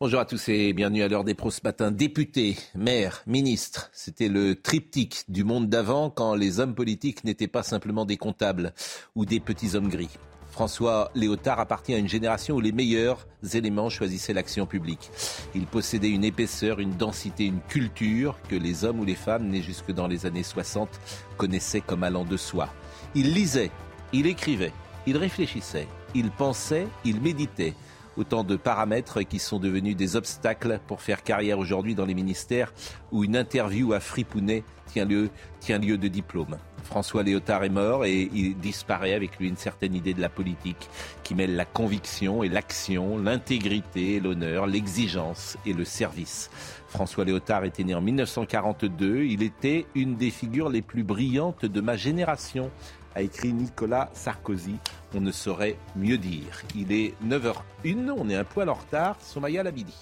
Bonjour à tous et bienvenue à l'heure des pros ce matin. Députés, maires, ministres, c'était le triptyque du monde d'avant quand les hommes politiques n'étaient pas simplement des comptables ou des petits hommes gris. François Léotard appartient à une génération où les meilleurs éléments choisissaient l'action publique. Il possédait une épaisseur, une densité, une culture que les hommes ou les femmes nés jusque dans les années 60 connaissaient comme allant de soi. Il lisait, il écrivait, il réfléchissait, il pensait, il méditait. Autant de paramètres qui sont devenus des obstacles pour faire carrière aujourd'hui dans les ministères où une interview à Fripounet tient lieu, de diplôme. François Léotard est mort et il disparaît avec lui une certaine idée de la politique qui mêle la conviction et l'action, l'intégrité et l'honneur, l'exigence et le service. François Léotard était né en 1942. Il était une des figures les plus brillantes de ma génération, a écrit Nicolas Sarkozy. On ne saurait mieux dire. Il est 9h01, on est un poil en retard. Somaya Labidi.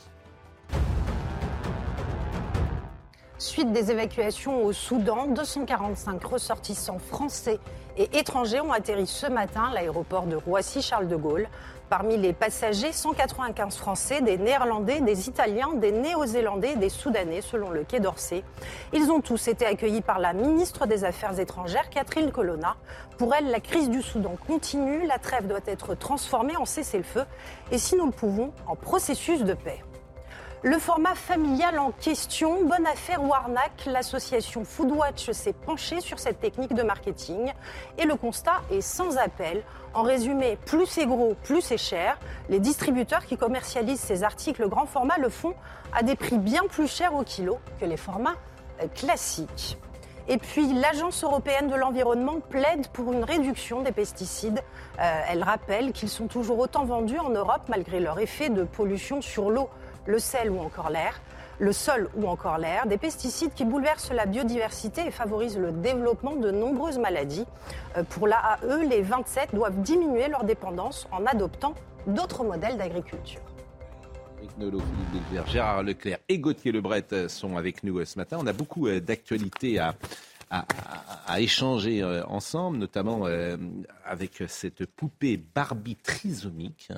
Suite des évacuations au Soudan, 245 ressortissants français et étrangers ont atterri ce matin à l'aéroport de Roissy-Charles de Gaulle. Parmi les passagers, 195 Français, des Néerlandais, des Italiens, des Néo-Zélandais des Soudanais, selon le Quai d'Orsay. Ils ont tous été accueillis par la ministre des Affaires étrangères, Catherine Colonna. Pour elle, la crise du Soudan continue, la trêve doit être transformée en cessez-le-feu et, si nous le pouvons, en processus de paix. Le format familial en question, bonne affaire ou arnaque, l'association Foodwatch s'est penchée sur cette technique de marketing et le constat est sans appel. En résumé, plus c'est gros, plus c'est cher. Les distributeurs qui commercialisent ces articles grand format le font à des prix bien plus chers au kilo que les formats euh, classiques. Et puis, l'Agence européenne de l'environnement plaide pour une réduction des pesticides. Euh, elle rappelle qu'ils sont toujours autant vendus en Europe malgré leur effet de pollution sur l'eau le sel ou encore l'air, le sol ou encore l'air, des pesticides qui bouleversent la biodiversité et favorisent le développement de nombreuses maladies. Euh, pour l'AAE, les 27 doivent diminuer leur dépendance en adoptant d'autres modèles d'agriculture. Gérard Leclerc et Gauthier Lebret sont avec nous euh, ce matin. On a beaucoup euh, d'actualités à, à, échanger ensemble, notamment avec cette poupée Barbie trisomique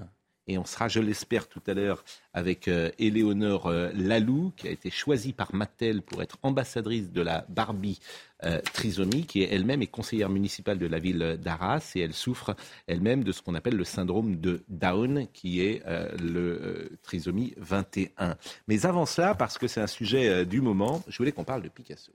et on sera, je l'espère, tout à l'heure avec euh, Éléonore euh, Lalou, qui a été choisie par Mattel pour être ambassadrice de la Barbie euh, trisomie, qui elle-même est conseillère municipale de la ville d'Arras et elle souffre elle-même de ce qu'on appelle le syndrome de Down, qui est le trisomie 21. Mais avant cela, parce que c'est un sujet du moment, je voulais qu'on parle de Picasso.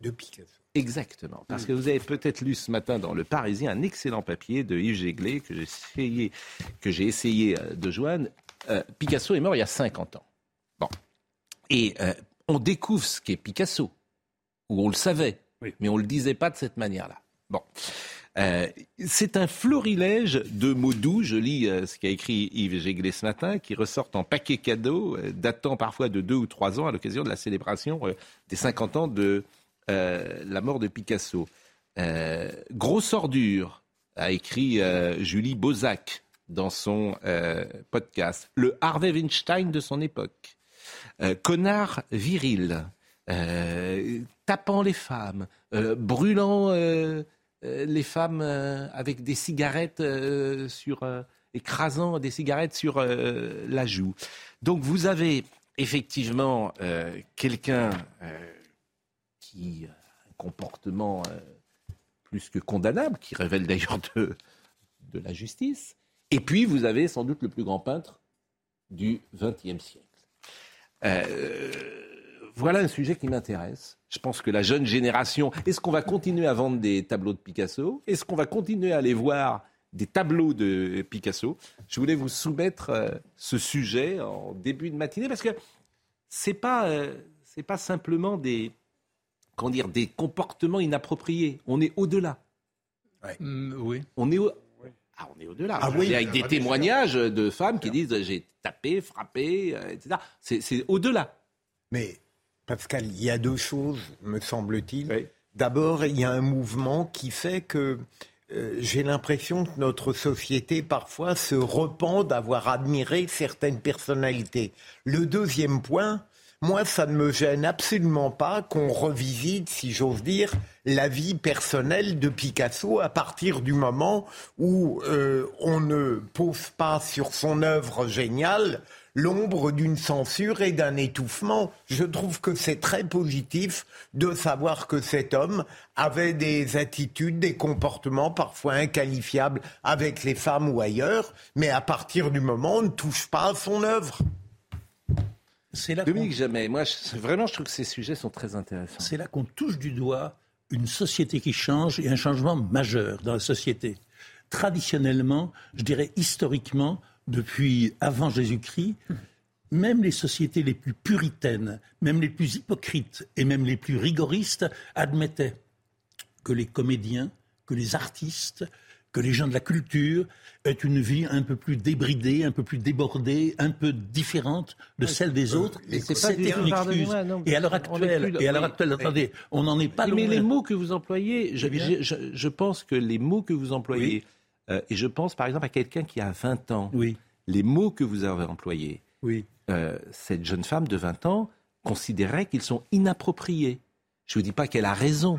De Picasso. Exactement. Parce que vous avez peut-être lu ce matin dans Le Parisien un excellent papier de Yves Jéglé que j'ai essayé, que j'ai essayé euh, de joindre. Euh, Picasso est mort il y a 50 ans. Bon. Et euh, on découvre ce qu'est Picasso, ou on le savait, mais on ne le disait pas de cette manière-là. Bon. c'est un florilège de mots doux. Je lis ce qu'a écrit Yves Jéglé ce matin, qui ressortent en paquet cadeau, datant parfois de deux ou trois ans à l'occasion de la célébration des 50 ans de euh, la mort de Picasso. Euh, grosse ordure, a écrit euh, Julie Bozac dans son podcast. Le Harvey Weinstein de son époque. connard viril. tapant les femmes. brûlant les femmes avec des cigarettes sur écrasant des cigarettes sur la joue. Donc vous avez effectivement quelqu'un qui un comportement euh, plus que condamnable, qui révèle d'ailleurs de, de la justice. Et puis, vous avez sans doute le plus grand peintre du XXe siècle. Euh, voilà un sujet qui m'intéresse. Je pense que la jeune génération, est-ce qu'on va continuer à vendre des tableaux de Picasso? Est-ce qu'on va continuer à aller voir des tableaux de Picasso? Je voulais vous soumettre euh, ce sujet en début de matinée parce que c'est pas pas simplement des comment dire, des comportements inappropriés. On est au-delà. Mm, oui. On est Ah, on est au-delà. Ah, oui, avec des témoignages de femmes qui disent j'ai tapé, frappé, euh, etc. C'est au-delà. Mais Pascal, il y a deux choses, me semble-t-il. D'abord, il y a un mouvement qui fait que euh, j'ai l'impression que notre société parfois se repent d'avoir admiré certaines personnalités. Le deuxième point, moi, ça ne me gêne absolument pas qu'on revisite, si j'ose dire, la vie personnelle de Picasso à partir du moment où euh, on ne pose pas sur son œuvre géniale l'ombre d'une censure et d'un étouffement. Je trouve que c'est très positif de savoir que cet homme avait des attitudes, des comportements parfois inqualifiables avec les femmes ou ailleurs, mais à partir du moment où on ne touche pas à son œuvre. C'est là Dominique Jamais, moi vraiment je trouve que ces sujets sont très intéressants. C'est là qu'on touche du doigt une société qui change et un changement majeur dans la société. Traditionnellement, je dirais historiquement, depuis avant Jésus-Christ, même les sociétés les plus puritaines, même les plus hypocrites et même les plus rigoristes admettaient que les comédiens, que les artistes, que les gens de la culture aient une vie un peu plus débridée, un peu plus débordée, un peu différente de celle des autres. Et c'est une excuse. et à l'heure actuelle, et à l'heure actuelle, attendez, on n'en est pas mais les mots que vous employez, je, je, pense que les mots que vous employez, euh, et je pense par exemple à quelqu'un qui a 20 ans, oui. les mots que vous avez employés, oui. Euh, cette jeune femme de 20 ans considérait qu'ils sont inappropriés. Je ne vous dis pas qu'elle a raison.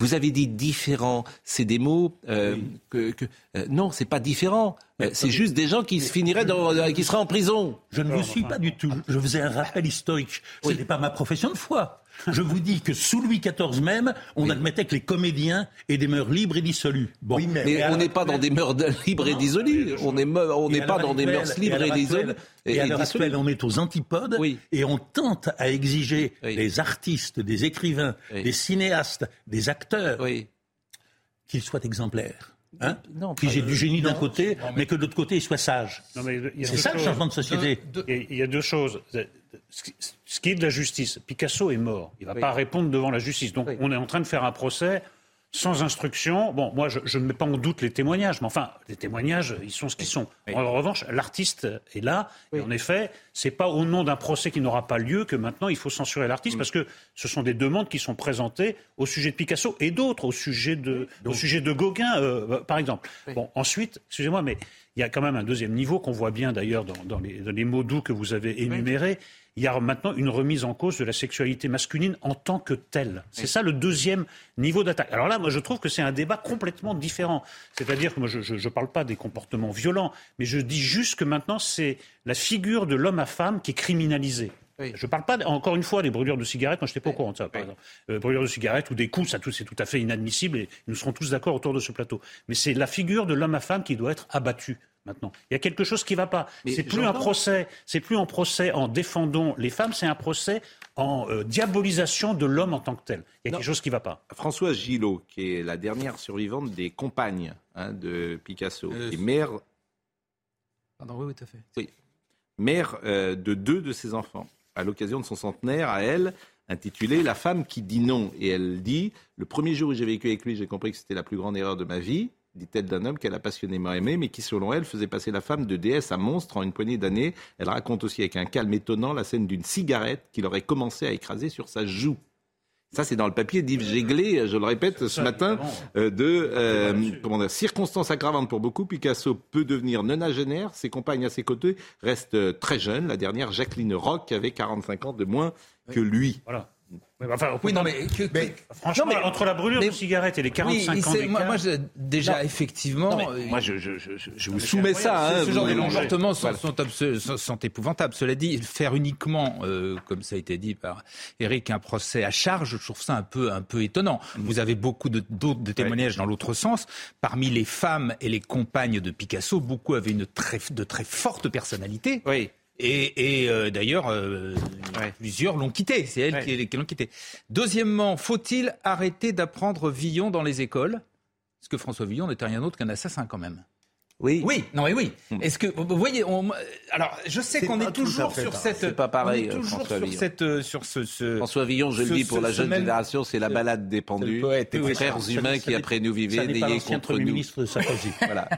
Vous avez dit différent. C'est des mots euh, que, que euh, non, c'est pas différent. Euh, c'est juste des gens qui se finiraient dans, qui seraient en prison. Je ne vous suis pas du tout. Je faisais un rappel historique. Ce n'est pas ma profession de foi. Je vous dis que sous Louis XIV même, on admettait que les comédiens aient des mœurs libres et dissolues. Bon. mais, on n'est pas dans des mœurs libres et dissolues. On n'est on n'est pas dans des mœurs libres et, dissolues. Et, à l'heure actuelle, on est aux antipodes et on tente à exiger des artistes, des écrivains, des cinéastes, des acteurs qu'ils soient exemplaires. Hein non, j'ai du génie d'un côté, mais que de l'autre côté, ils soient sages. C'est ça le changement de société. Il y a deux choses ce qui est de la justice, Picasso est mort. Il ne va pas répondre devant la justice. Donc on est en train de faire un procès sans instruction. Bon, moi, je ne mets pas en doute les témoignages, mais enfin, les témoignages, ils sont ce qu'ils sont. En revanche, l'artiste est là. Et en effet, c'est pas au nom d'un procès qui n'aura pas lieu que maintenant il faut censurer l'artiste, parce que ce sont des demandes qui sont présentées au sujet de Picasso et d'autres, au sujet de, au sujet de Gauguin, euh, par exemple. Bon, ensuite, excusez-moi, mais il y a quand même un deuxième niveau qu'on voit bien d'ailleurs dans, dans, les, dans, les, mots doux que vous avez énumérés il y a maintenant une remise en cause de la sexualité masculine en tant que telle. C'est ça le deuxième niveau d'attaque. Alors là, moi, je trouve que c'est un débat complètement différent. C'est-à-dire que moi, je ne parle pas des comportements violents, mais je dis juste que maintenant, c'est la figure de l'homme à femme qui est criminalisée. Je ne parle pas, encore une fois, des brûlures de cigarettes. Moi, je n'étais pas au courant de ça, par exemple. Euh, brûlures de cigarettes ou des coups, ça, c'est tout à fait inadmissible et nous serons tous d'accord autour de ce plateau. Mais c'est la figure de l'homme à femme qui doit être abattue maintenant. Il y a quelque chose qui ne va pas. C'est plus un procès, c'est plus un procès en défendant les femmes, c'est un procès en euh, diabolisation de l'homme en tant que tel. Il y a quelque chose qui ne va pas. Françoise Gillot, qui est la dernière survivante des compagnes hein, de Picasso, euh, et mère. Pardon, oui, tout à fait. Oui. Mère euh, de deux de ses enfants, à l'occasion de son centenaire, à elle, intitulé La femme qui dit non. Et elle dit Le premier jour où j'ai vécu avec lui, j'ai compris que c'était la plus grande erreur de ma vie dit-elle d'un homme qu'elle a passionnément aimé, mais qui, selon elle, faisait passer la femme de déesse à monstre en une poignée d'années. Elle raconte aussi avec un calme étonnant la scène d'une cigarette qu'il aurait commencé à écraser sur sa joue. Ça, c'est dans le papier d'Yves Jéglé, je le répète ce matin, euh, de euh, comment dire, circonstances aggravantes pour beaucoup. Picasso peut devenir nonagénaire. Ses compagnes à ses côtés restent très jeunes. La dernière, Jacqueline Roch, avait 45 ans de moins que lui. Voilà oui, non, mais, franchement, entre la brûlure de cigarette et les 45 ans moi, moi déjà, effectivement... Euh, moi, je, je, je, vous soumets ça. Hein, ce genre de comportements sont, sont, épouvantables. Cela dit, faire uniquement, euh, comme ça a été dit par Eric, un procès à charge, je trouve ça un peu, un peu étonnant. Mm. Vous avez beaucoup de, de témoignages dans l'autre sens. Parmi les femmes et les compagnes de Picasso, beaucoup avaient une très, de très forte personnalité. Oui. Et, euh, d'ailleurs, euh, plusieurs l'ont quitté. C'est elle qui, l'ont quitté. Deuxièmement, faut-il arrêter d'apprendre Villon dans les écoles? Parce que François Villon n'était rien d'autre qu'un assassin quand même. Oui. Oui, non mais oui. Hmm. Est-ce que vous voyez on, alors je sais qu'on est, toujours sur cette c'est pas pareil on est toujours François sur Villon. cette euh, sur ce, ce, François Villon, je ce, le dis pour ce, la jeune génération, c'est la balade des pendus. poète, des oui, frères ça, humains ça, qui ça après nous vivaient, n'ayez contre nous. ministre de Sarkozy. voilà.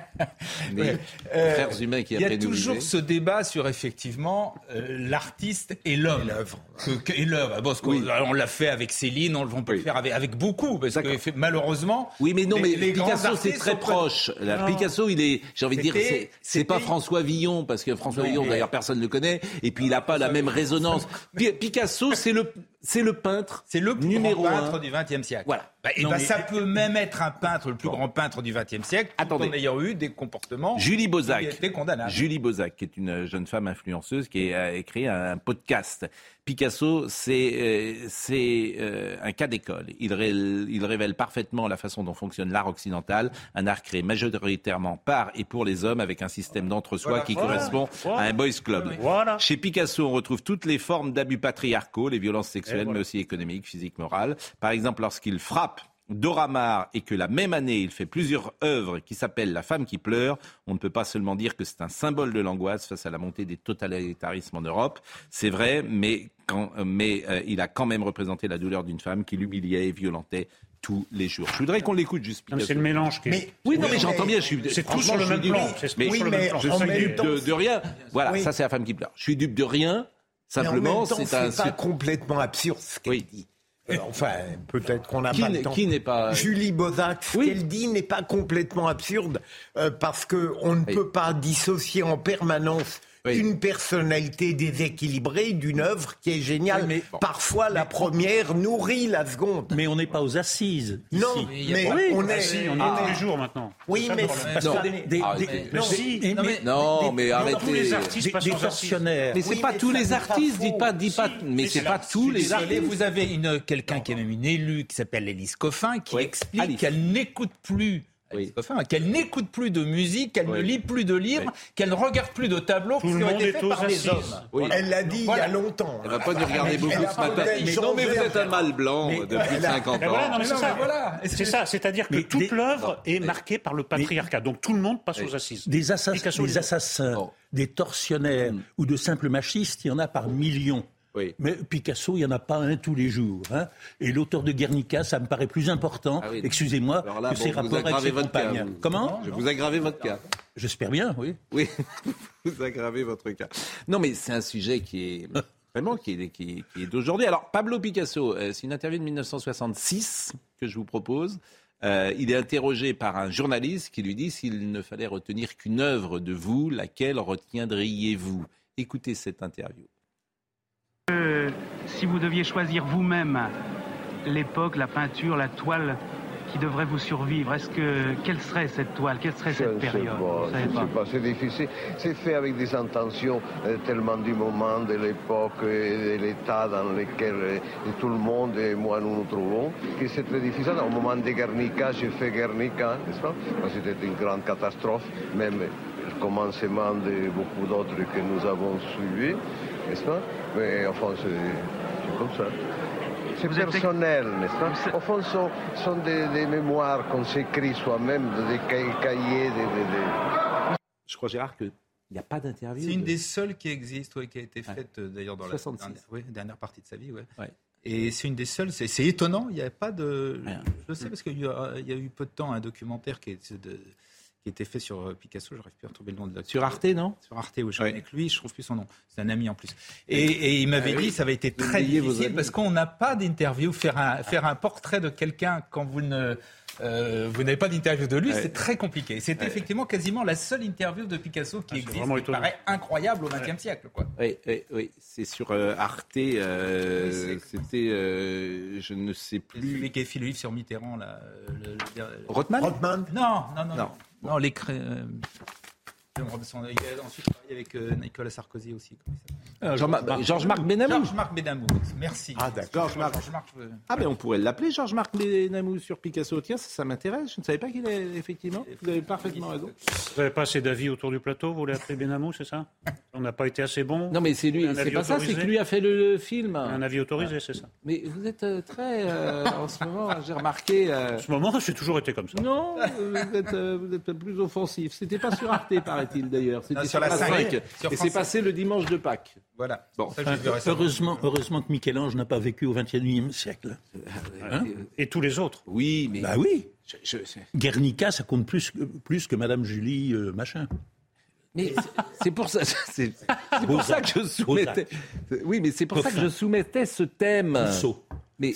Mais Euh, frères humains qui Il y après a nous toujours vivaient. ce débat sur effectivement euh, l'artiste et l'homme. Et l'œuvre. Que- que- Et l'œuvre. Bon, parce qu'on- Oui. on l'a fait avec Céline, on, on peut le faire avec, avec beaucoup, parce que malheureusement. Oui, mais non, mais Picasso, c'est très proche. Picasso, il est, j'ai envie de dire, c'est, c'est pas François Villon, parce que François Non, Villon, mais- d'ailleurs, personne ne le connaît, et puis il n'a pas la même résonance. Pi- Picasso, c'est le, c'est le peintre C'est le plus numéro grand peintre un. du XXe siècle. Voilà. Bah, et Non, bah, mais- ça peut même être un peintre, le plus grand peintre du XXe siècle, tout Attendez. en ayant eu des comportements Julie qui Bozac. étaient condamnables. Julie Bozac, qui est une jeune femme influenceuse qui a écrit un podcast. Picasso, c'est euh, c'est euh, un cas d'école. Il, ré- il révèle parfaitement la façon dont fonctionne l'art occidental, un art créé majoritairement par et pour les hommes, avec un système d'entre-soi Voilà. qui Voilà. correspond Voilà. à un boys club. Chez Picasso, on retrouve toutes les formes d'abus patriarcaux, les violences sexuelles, mais aussi économiques, physiques, morales. Par exemple, lorsqu'il frappe Dora Maar et que la même année, il fait plusieurs œuvres qui s'appellent La femme qui pleure, on ne peut pas seulement dire que c'est un symbole de l'angoisse face à la montée des totalitarismes en Europe. C'est vrai, mais, quand, euh, mais euh, il a quand même représenté la douleur d'une femme qui l'humiliait et violentait tous les jours. Je voudrais qu'on l'écoute juste. C'est le mélange qui est. Mais- Oui, non, mais j'entends bien. Je suis, C'est tout sur le même plan. Mais mais je suis dupe de, de rien. Voilà, Oui. ça c'est la femme qui pleure. Je suis dupe de rien. Simplement, c'est un. c'est pas complètement absurde ce qu'elle Oui. dit. Euh, Enfin, peut-être qu'on n'a pas le temps. qui n'est pas- Julie Bozac, ce Oui. qu'elle dit n'est pas complètement absurde euh, parce que on ne Oui. peut pas dissocier en permanence Oui. une personnalité déséquilibrée d'une œuvre qui est géniale. Oui, mais- Parfois, la première nourrit la seconde. Mais on n'est pas aux assises. Non, ici. mais on Ah, est. on est tous les jours maintenant. Oui, mais Non. Mais arrêtez. les artistes des, tortionnaires. Mais c'est pas tous les artistes, dites pas, dites pas, mais c'est pas tous les artistes. vous avez une quelqu'un qui est même une élue qui s'appelle Élise Coffin qui explique qu'elle n'écoute plus. Oui. Coffin, qu'elle n'écoute plus de musique, qu'elle Oui. ne lit plus de livres, Oui. qu'elle ne regarde plus de tableaux Tout qui le ont monde été est faits aux par les assises. hommes. Oui. Elle l'a dit Voilà. il y a longtemps. Elle va pas nous regarder beaucoup ce matin. Mais non, mais vous êtes un mâle blanc Mais- depuis a- 50 Mais ans. voilà, non, mais c'est ça. voilà. C'est ça, c'est-à-dire que toute des- l'œuvre est marquée par le patriarcat. Donc tout le monde passe aux assises. Des, assassins, Bon. des tortionnaires Mm. ou de simples machistes, il y en a par millions. Oui. Mais Picasso, il n'y en a pas un tous les jours. hein. Et l'auteur de Guernica, ça me paraît plus important, Ah oui. excusez-moi, que ses vous rapports avec ses votre cas, vous. Comment Je vous aggravez votre cas. J'espère bien, oui. Oui, vous aggravez votre cas. Non, mais c'est un sujet qui est vraiment qui est, qui est- qui est d'aujourd'hui. Alors, Pablo Picasso, euh, c'est une interview de 1966 que je vous propose. Euh, il est interrogé par un journaliste qui lui dit s'il ne fallait retenir qu'une œuvre de vous, laquelle retiendriez-vous? Écoutez cette interview. Euh, si vous deviez choisir vous-même l'époque, la peinture, la toile qui devrait vous survivre, est-ce que quelle serait cette toile, quelle serait Je cette période? je ne sais pas, c'est difficile. C'est fait avec des intentions euh, tellement du moment, de l'époque et de l'état dans lequel euh, tout le monde et moi nous nous trouvons, que c'est très difficile. Au moment de Guernica, j'ai fait Guernica, n'est-ce pas? C'était une grande catastrophe, même le commencement de beaucoup d'autres que nous avons suivis, n'est-ce pas Mais enfin, c'est comme ça. C'est personnel, n'est-ce pas Au fond, ce sont, sont des, des mémoires qu'on s'écrit soi-même, des ca- cahiers, des- des- des, Je crois, Gérard, qu'il n'y a pas d'interview. C'est une de- des seules qui existe, ouais, qui a été faite euh, d'ailleurs dans la 66. dernière, ouais, dernière partie de sa vie. Ouais. Ouais. Et c'est une des seules, c'est étonnant, il n'y avait pas de... Rien. Je sais parce qu'il y, a il y a eu peu de temps un documentaire qui, est de- qui était fait sur euh, Picasso, plus à retrouver le nom de l'acteur. Sur Arte, non Sur Arte, où je Ouais. connais que lui, je trouve plus son nom. C'est un ami en plus. Et, et il m'avait Ah oui. dit, ça avait été très difficile parce qu'on n'a pas d'interview. Faire un, faire un portrait de quelqu'un quand vous ne, euh, vous n'avez pas d'interview de lui, Ouais. c'est très compliqué. C'est effectivement quasiment la seule interview de Picasso qui Ah, existe, qui étonnant. paraît incroyable au XXe siècle, quoi. Oui, oui, oui. C'est sur euh, Arte. euh, Oui, C'était, euh, je ne sais C'est Celui plus. qui a fait le livre sur Mitterrand, là. euh, le- le- Rothman Rothman Non, non, non, Non. Non. Les cré... euh, Robinson, il a ensuite travaillé avec euh, Nicolas Sarkozy aussi. s'appelle Georges-Marc Benamou. Georges-Marc Benamou, merci. Ah d'accord. Georges ah mais on pourrait l'appeler Georges-Marc Benamou sur Picasso. Tiens, ça, m'intéresse. Je ne savais pas qu'il est effectivement. Vous avez parfaitement raison. Vous n'avez pas assez d'avis autour du plateau. Vous voulez appeler Benamou, c'est ça? On n'a pas été assez bon. Non mais c'est lui. C'est pas ça. C'est que lui a fait le, film. Un avis autorisé, c'est ça. Mais vous êtes euh, très euh, en ce moment. J'ai remarqué. Euh, en ce moment, j'ai toujours été comme ça. Non, vous êtes, vous êtes plus offensif. C'était pas sur Arte, paraît-il d'ailleurs. C'était sur, la 5. Et c'est passé le dimanche de Pâques. Voilà. Bon. heureusement, heureusement que Michel-Ange n'a pas vécu au XXIe siècle. Hein et tous les autres. Oui, mais. Bah oui. Guernica, ça compte plus, plus que Madame Julie euh, machin. Mais c'est pour ça, c'est pour ça que je soumettais. Oui, mais c'est pour ça que je soumettais ce thème. Rousseau. Mais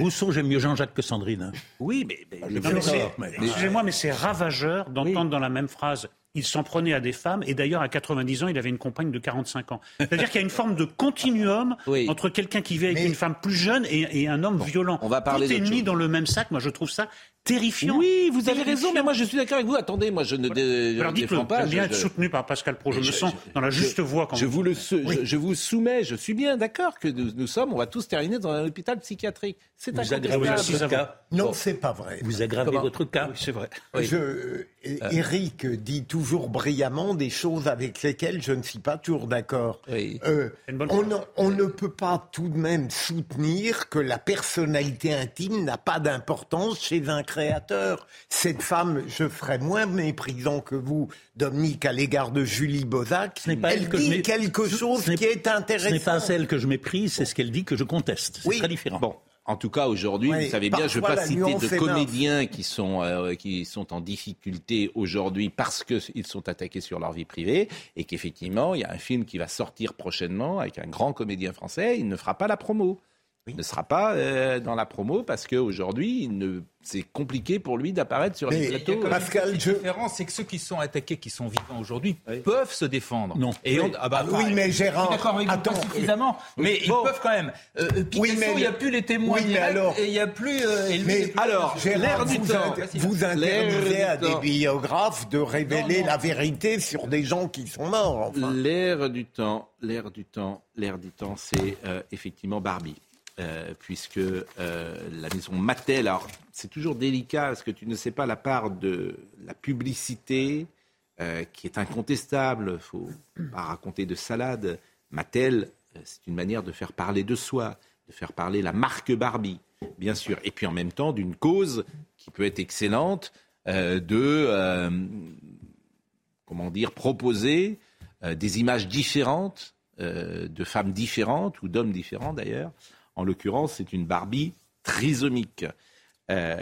Rousseau, j'aime mieux Jean-Jacques que Sandrine. Hein. Oui, mais, mais, excusez-moi, mais c'est ravageur d'entendre dans la même phrase il s'en prenait à des femmes, et d'ailleurs à 90 ans, il avait une compagne de 45 ans. C'est-à-dire qu'il y a une forme de continuum entre quelqu'un qui vit avec une femme plus jeune et, un homme violent. On va parler Tout est mis dans le même sac, moi je trouve ça terrifiant. Oui, vous avez raison, mais moi je suis d'accord avec vous. Attendez, moi je ne dé... Alors dites-le, pas. bien être soutenu par Pascal Pro. Je me sens dans la juste voie quand je vous, le, je, vous soumets. Je suis bien d'accord que nous, sommes. On va tous terminer dans un hôpital psychiatrique. C'est vous aggravez votre cas. Non, c'est pas vrai. Vous aggravez votre cas. c'est vrai. Je, Eric euh. dit toujours brillamment des choses avec lesquelles je ne suis pas toujours d'accord. Euh, on, on ne peut pas tout de même soutenir que la personnalité intime n'a pas d'importance chez un créateur. Cette femme, je ferais moins méprisant que vous, Dominique, à l'égard de Julie Bozac. Ce n'est pas elle, dit quelque chose qui est intéressant. Ce n'est pas celle que je méprise, c'est ce qu'elle dit que je conteste. C'est très différent. Bon. En tout cas, aujourd'hui, vous savez bien, je ne vais pas citer de comédiens qui sont, euh, qui sont en difficulté aujourd'hui parce qu'ils sont attaqués sur leur vie privée et qu'effectivement, il y a un film qui va sortir prochainement avec un grand comédien français, il ne fera pas la promo. Il ne sera pas euh, dans la promo parce qu'aujourd'hui, c'est compliqué pour lui d'apparaître sur les plateaux. Pascal, la différence, c'est que ceux qui sont attaqués, qui sont vivants aujourd'hui, peuvent se défendre. Non. Et ah bah, oui, mais Gérard, d'accord attends, suffisamment, mais ils peuvent quand même. Euh, Picasso, oui, mais il n'y a plus les témoins oui, mais alors, et il n'y a plus. Euh, mais alors, Gérard, du vous, temps, vous interdisez à des biographes de révéler la vérité sur des gens qui sont morts. Enfin. L'ère du temps, l'ère du temps, l'ère du temps, c'est euh, effectivement Barbie. Euh, puisque euh, la maison Mattel, alors c'est toujours délicat parce que tu ne sais pas la part de la publicité euh, qui est incontestable, il faut pas raconter de salade. Mattel, c'est une manière de faire parler de soi, de faire parler la marque Barbie, bien sûr, et puis en même temps d'une cause qui peut être excellente de, comment dire, proposer des images différentes de femmes différentes ou d'hommes différents d'ailleurs, en l'occurrence, c'est une Barbie trisomique. Euh,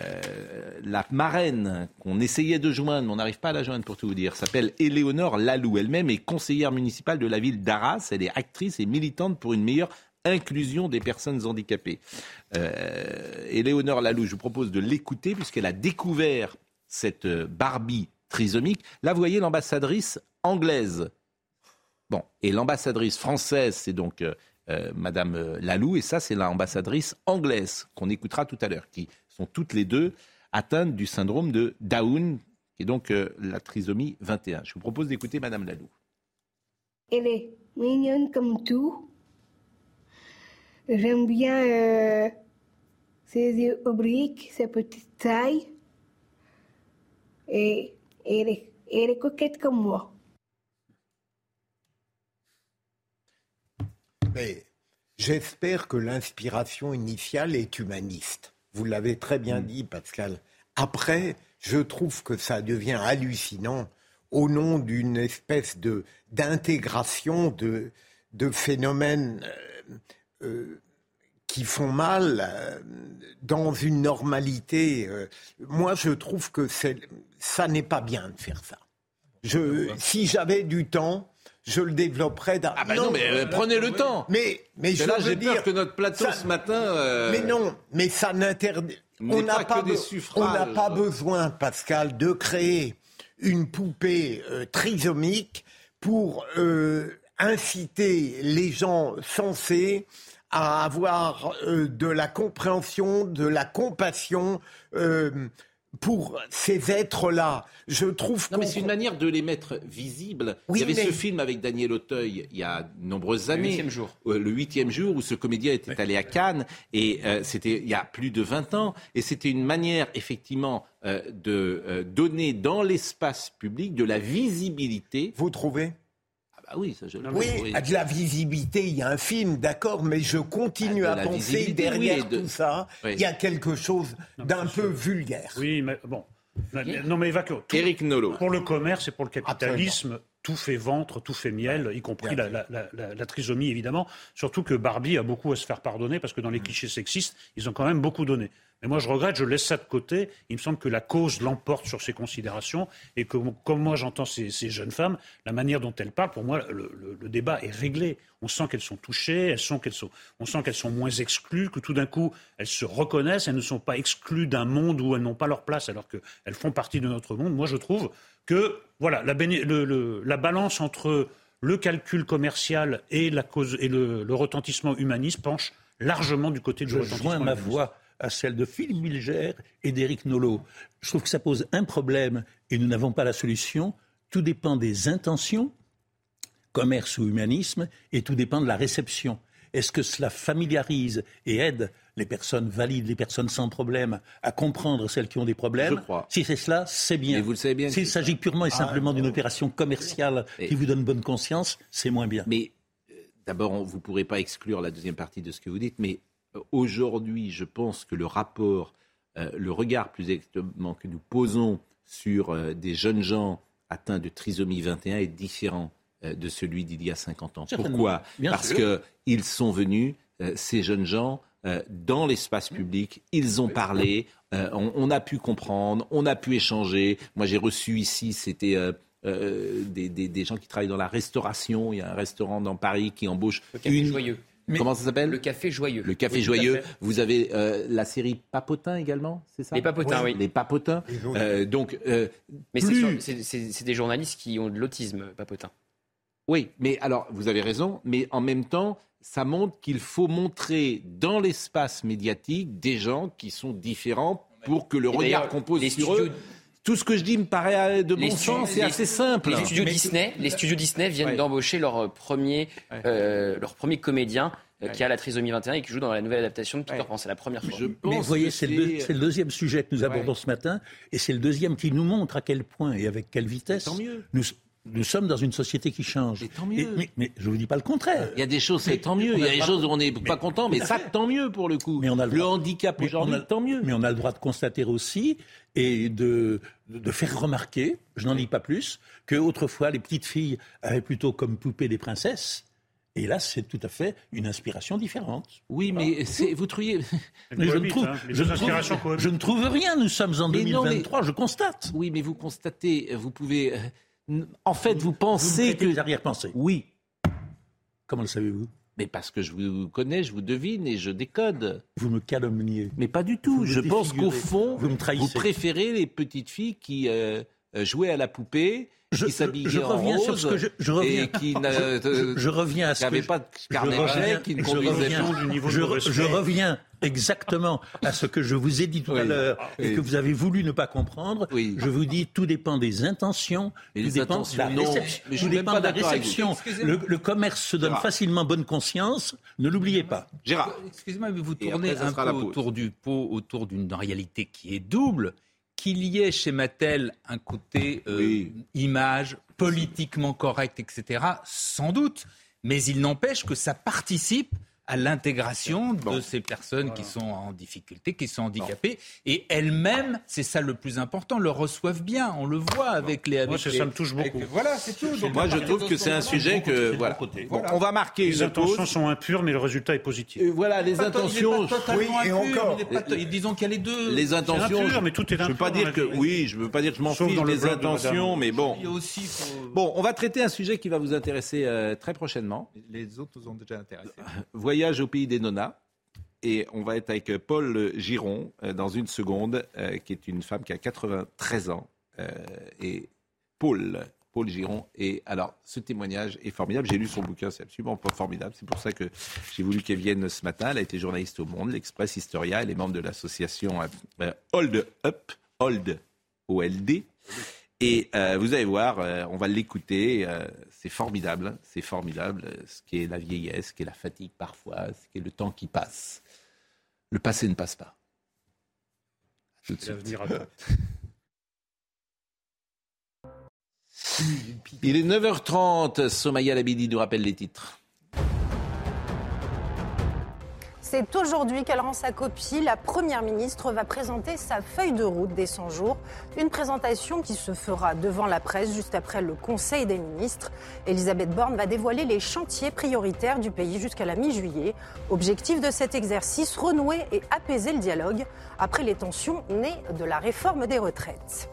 la marraine qu'on essayait de joindre, mais on n'arrive pas à la joindre pour tout vous dire, s'appelle Éléonore Lalou. Elle-même est conseillère municipale de la ville d'Arras. Elle est actrice et militante pour une meilleure inclusion des personnes handicapées. Euh, Éléonore Lalou, je vous propose de l'écouter puisqu'elle a découvert cette Barbie trisomique. Là, vous voyez l'ambassadrice anglaise. Bon, et l'ambassadrice française, c'est donc euh, euh, Madame euh, Lalou, et ça c'est l'ambassadrice anglaise qu'on écoutera tout à l'heure, qui sont toutes les deux atteintes du syndrome de Down, qui est donc euh, la trisomie 21. Je vous propose d'écouter Madame Lalou. Elle est mignonne comme tout. J'aime bien ses yeux obliques, sa petite taille. Et, elle est coquette comme moi. Mais j'espère que l'inspiration initiale est humaniste. Vous l'avez très bien mm. dit, Pascal. Après, je trouve que ça devient hallucinant au nom d'une espèce de d'intégration de, de phénomènes euh, euh, qui font mal euh, dans une normalité. moi, je trouve que ça n'est pas bien de faire ça. Je, si j'avais du temps, je le développerai. Ah ben non, mais euh, prenez le temps. Mais, mais je là, j'ai peur que notre plateau ce matin. Euh, mais non, mais ça n'interdit. On n'a pas, on n'a pas besoin, Pascal, de créer une poupée euh, trisomique pour inciter les gens censés à avoir de la compréhension, de la compassion pour ces êtres-là. Je trouve Non, mais c'est une manière de les mettre visibles. il y avait ce film avec Daniel Auteuil il y a de nombreuses années. Le huitième jour. Euh, le huitième jour où ce comédien était allé à Cannes. Et euh, c'était il y a plus de 20 ans. Et c'était une manière, effectivement, euh, de donner dans l'espace public de la visibilité. Vous trouvez? Ah oui, ça je le Oui, à de la visibilité, il y a un film, d'accord, mais je continue à penser derrière tout ça, il y a quelque chose d'un peu vulgaire. Oui, mais bon. Non, mais évacuons. Eric Nolot. Pour le commerce et pour le capitalisme, tout fait ventre, tout fait miel, y compris la, trisomie évidemment. Surtout que Barbie a beaucoup à se faire pardonner parce que dans les mm. clichés sexistes, ils ont quand même beaucoup donné. Mais moi, je regrette, je laisse ça de côté. Il me semble que la cause l'emporte sur ces considérations et que, comme moi j'entends ces, jeunes femmes, la manière dont elles parlent, pour moi, le, débat est réglé. On sent qu'elles sont touchées, elles sont qu'elles sont, on sent qu'elles sont moins exclues, que tout d'un coup, elles se reconnaissent, elles ne sont pas exclues d'un monde où elles n'ont pas leur place alors qu'elles font partie de notre monde. Moi, je trouve que, voilà, la, la balance entre le calcul commercial et, la cause, et le, retentissement humaniste penche largement du côté du retentissement joins ma voix à celle de Philippe Bilger et d'Éric Nolot. Je trouve que ça pose un problème et nous n'avons pas la solution. Tout dépend des intentions, commerce ou humanisme, et tout dépend de la réception. Est-ce que cela familiarise et aide les personnes valides, les personnes sans problème, à comprendre celles qui ont des problèmes Je crois. Si c'est cela, c'est bien. vous le savez bien. S'il s'agit purement et ah, simplement d'une opération commerciale qui vous donne bonne conscience, c'est moins bien. Mais euh, d'abord, vous ne pourrez pas exclure la deuxième partie de ce que vous dites, mais aujourd'hui, je pense que le rapport, euh, le regard plus exactement que nous posons sur euh, des jeunes gens atteints de trisomie 21 est différent euh, de celui d'il y a 50 ans. Pourquoi? Parce qu'ils sont venus, ces jeunes gens, dans l'espace public, ils ont parlé, on, a pu comprendre, on a pu échanger. Moi, j'ai reçu ici, c'était... des, des, gens qui travaillent dans la restauration. Il y a un restaurant dans Paris qui embauche une, joyeux. Comment ça s'appelle Le Café Joyeux. Le Café Joyeux. Vous avez euh, la série Papotin également, c'est ça Les Papotins, oui. Les Papotins. Euh, donc, euh, mais c'est des journalistes qui ont de l'autisme, Papotin. Oui, mais alors, vous avez raison, mais en même temps, ça montre qu'il faut montrer dans l'espace médiatique des gens qui sont différents pour que le regard qu'on pose sur eux tout ce que je dis me paraît de bon sens, c'est assez simple. Les studios Disney, les studios Disney viennent d'embaucher leur premier, euh, leur premier comédien euh, qui a la trisomie 21 et qui joue dans la nouvelle adaptation de Peter Pan. C'est la première fois. Mais vous voyez, c'est le, deuxième sujet que nous abordons ce matin, et c'est le deuxième qui nous montre à quel point et avec quelle vitesse nous, nous sommes dans une société qui change. tant mieux. mais, je ne vous dis pas le contraire. Il y a des choses, c'est tant mieux. Il y a des choses où on n'est pas content, mais ça, tant mieux pour le coup. Mais on a le, handicap aujourd'hui, tant mieux. Mais on a le droit de constater aussi et de, de faire remarquer, je n'en dis pas plus, que autrefois les petites filles avaient plutôt comme poupées des princesses. Et là, c'est tout à fait une inspiration différente. Oui, mais vous trouviez. je, ne trouve, hein, je, ne trouve, rien. Nous sommes en 2023, je constate. Oui, mais vous constatez, vous pouvez. Euh, en fait, vous pensez que. Vous arrière-pensées. Oui. Comment le savez-vous? Mais parce que je vous connais, je vous devine et je décode. Vous me calomniez. Mais pas du tout. je pense qu'au fond, vous, me préférez les petites filles qui euh, euh, jouaient à la poupée je, qui s'habillait en rose sur ce que je, je reviens, et qui je, reviens à ce n'avait pas de carnet qui ne pas du niveau de je, reviens exactement à ce que je vous ai dit tout à l'heure et que vous avez voulu ne pas comprendre. Oui. Je vous dis, tout dépend des intentions, tout dépend de la réception. tout dépend de la réception. Le, commerce se donne facilement bonne conscience, ne l'oubliez pas. Gérard. Excusez-moi, mais vous tournez un peu autour du pot, autour d'une réalité qui est double qu'il y ait chez Mattel un côté euh, image, politiquement correct, etc., sans doute. Mais il n'empêche que ça participe à l'intégration de ces personnes qui sont en difficulté, qui sont handicapées. Et elles-mêmes, c'est ça le plus important, le reçoivent bien. On le voit avec les... Avec Moi, ça, me touche beaucoup. voilà, c'est tout. Moi, je trouve que c'est un sujet que... Voilà. on va marquer Les intentions sont impures, mais le résultat est positif. voilà, les intentions... oui, et encore... disons qu'il y a les deux. Les intentions... Impur, mais tout est je veux pas dire que... Oui, je veux pas dire que je m'en fiche des intentions, mais bon... Bon, on va traiter un sujet qui va vous intéresser euh, très prochainement. Les autres nous ont déjà intéressés au pays des Nonas. Et on va être avec Paul Giron euh, dans une seconde, euh, qui est une femme qui a 93 ans. Euh, et Paul, Paul Giron. Et alors, ce témoignage est formidable. J'ai lu son bouquin, c'est absolument pas formidable. C'est pour ça que j'ai voulu qu'elle vienne ce matin. Elle a été journaliste au Monde, l'Express Historia. Elle est membre de l'association Hold Up, Old, O-L-D. Et euh, vous allez voir, euh, on va l'écouter, euh, c'est formidable, c'est formidable, ce qui est la vieillesse, ce qui est la fatigue parfois, ce qui est le temps qui passe. Le passé ne passe pas. Tout de suite. Il est 9h30, Somaya Labidi nous rappelle les titres. C'est aujourd'hui qu'elle rend sa copie. La Première ministre va présenter sa feuille de route des 100 jours. Une présentation qui se fera devant la presse juste après le Conseil des ministres. Elisabeth Borne va dévoiler les chantiers prioritaires du pays jusqu'à la mi-juillet. Objectif de cet exercice, renouer et apaiser le dialogue après les tensions nées de la réforme des retraites.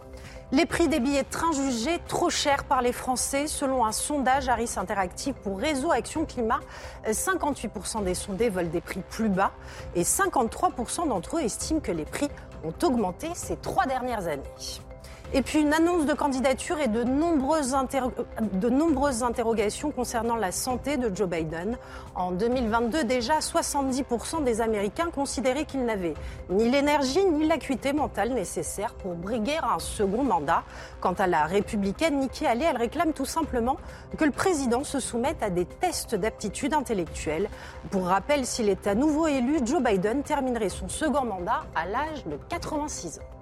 Les prix des billets de train jugés trop chers par les Français. Selon un sondage Harris Interactive pour Réseau Action Climat, 58% des sondés veulent des prix plus bas et 53% d'entre eux estiment que les prix ont augmenté ces trois dernières années. Et puis une annonce de candidature et de nombreuses, de nombreuses, interrogations concernant la santé de Joe Biden. En 2022, déjà, 70% des Américains considéraient qu'il n'avait ni l'énergie ni l'acuité mentale nécessaire pour briguer un second mandat. Quant à la républicaine Nikki Haley, elle réclame tout simplement que le président se soumette à des tests d'aptitude intellectuelle. Pour rappel, s'il est à nouveau élu, Joe Biden terminerait son second mandat à l'âge de 86 ans.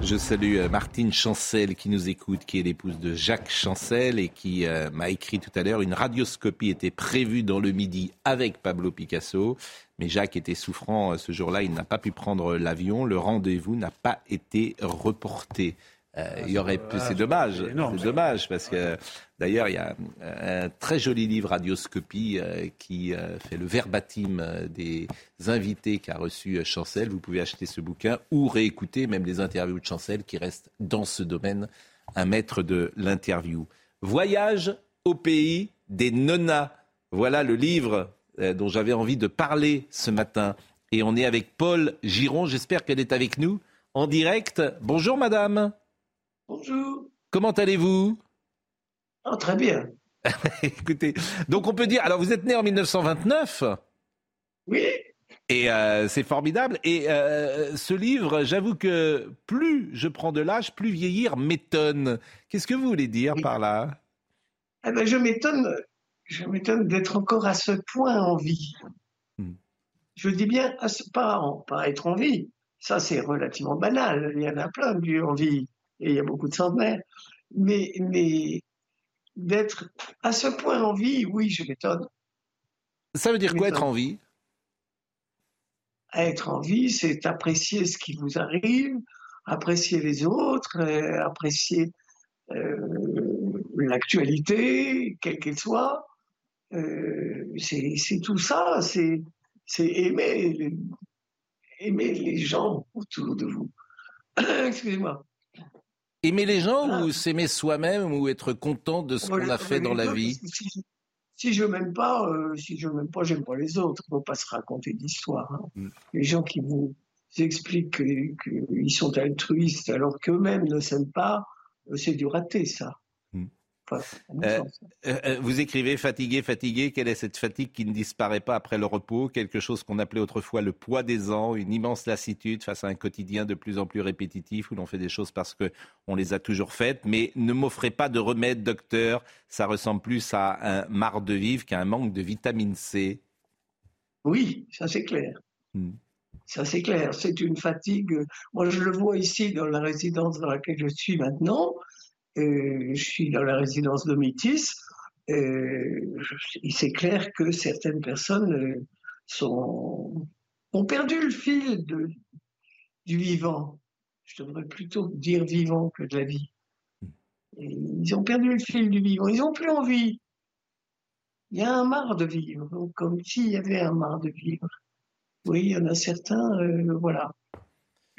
Je salue euh, Martine Chancel qui nous écoute, qui est l'épouse de Jacques Chancel et qui euh, m'a écrit tout à l'heure une radioscopie était prévue dans le midi avec Pablo Picasso. Mais Jacques était souffrant euh, ce jour-là, il n'a pas pu prendre l'avion. Le rendez-vous n'a pas été reporté. Euh, ah, il y aurait c'est dommage, c'est dommage parce que d'ailleurs il y a un, très joli livre Radioscopie euh, qui euh, fait le verbatim des invités qu'a reçu Chancel. Vous pouvez acheter ce bouquin ou réécouter même les interviews de Chancel qui reste dans ce domaine un maître de l'interview. Voyage au pays des nonas. Voilà le livre dont j'avais envie de parler ce matin. Et on est avec Paul Giron. J'espère qu'elle est avec nous en direct. Bonjour madame. Bonjour. Comment allez-vous? Oh, Très bien. Écoutez, donc on peut dire, alors vous êtes né en 1929 Oui. Et euh, c'est formidable. Et euh, ce livre, j'avoue que plus je prends de l'âge, plus vieillir m'étonne. Qu'est-ce que vous voulez dire par là? Eh ben, Je m'étonne, je m'étonne d'être encore à ce point en vie. Hmm. Je dis bien, à ce, pas, pas être en vie. Ça, c'est relativement banal. Il y en a plein de en vie et il y a beaucoup de centenaires. Mais, mais d'être à ce point en vie, oui, je m'étonne. Ça veut dire quoi être en vie? Être en vie, c'est apprécier ce qui vous arrive, apprécier les autres, euh, apprécier euh, l'actualité, quelle qu'elle soit. Euh, c'est tout ça, c'est aimer, aimer les gens autour de vous. Excusez-moi. Aimer les gens ou s'aimer soi-même ou être content de ce qu'on a fait dans la vie? si, je m'aime pas, euh, si je m'aime pas, j'aime pas les autres. Il ne faut pas se raconter d'histoire. Hein. Mm. Les gens qui vous expliquent qu'ils sont altruistes alors qu'eux-mêmes ne s'aiment pas, euh, c'est du raté, ça. Euh, euh, euh, vous écrivez fatigué, fatigué. Quelle est cette fatigue qui ne disparaît pas après le repos? Quelque chose qu'on appelait autrefois le poids des ans, une immense lassitude face à un quotidien de plus en plus répétitif où l'on fait des choses parce qu'on les a toujours faites. Mais ne m'offrez pas de remède, docteur. Ça ressemble plus à un marre de vivre qu'à un manque de vitamine C. Oui, ça c'est clair. Hmm. Ça c'est clair. C'est une fatigue. Moi, je le vois ici dans la résidence dans laquelle je suis maintenant je suis dans la résidence de Métis. c'est clair que certaines personnes euh, sont, ont perdu le fil de, du vivant. Je devrais plutôt dire vivant que de la vie. ils ont perdu le fil du vivant. Ils n'ont plus envie. Il y a un marre de vivre, comme s'il y avait un marre de vivre. Oui, il y en a certains, euh, voilà.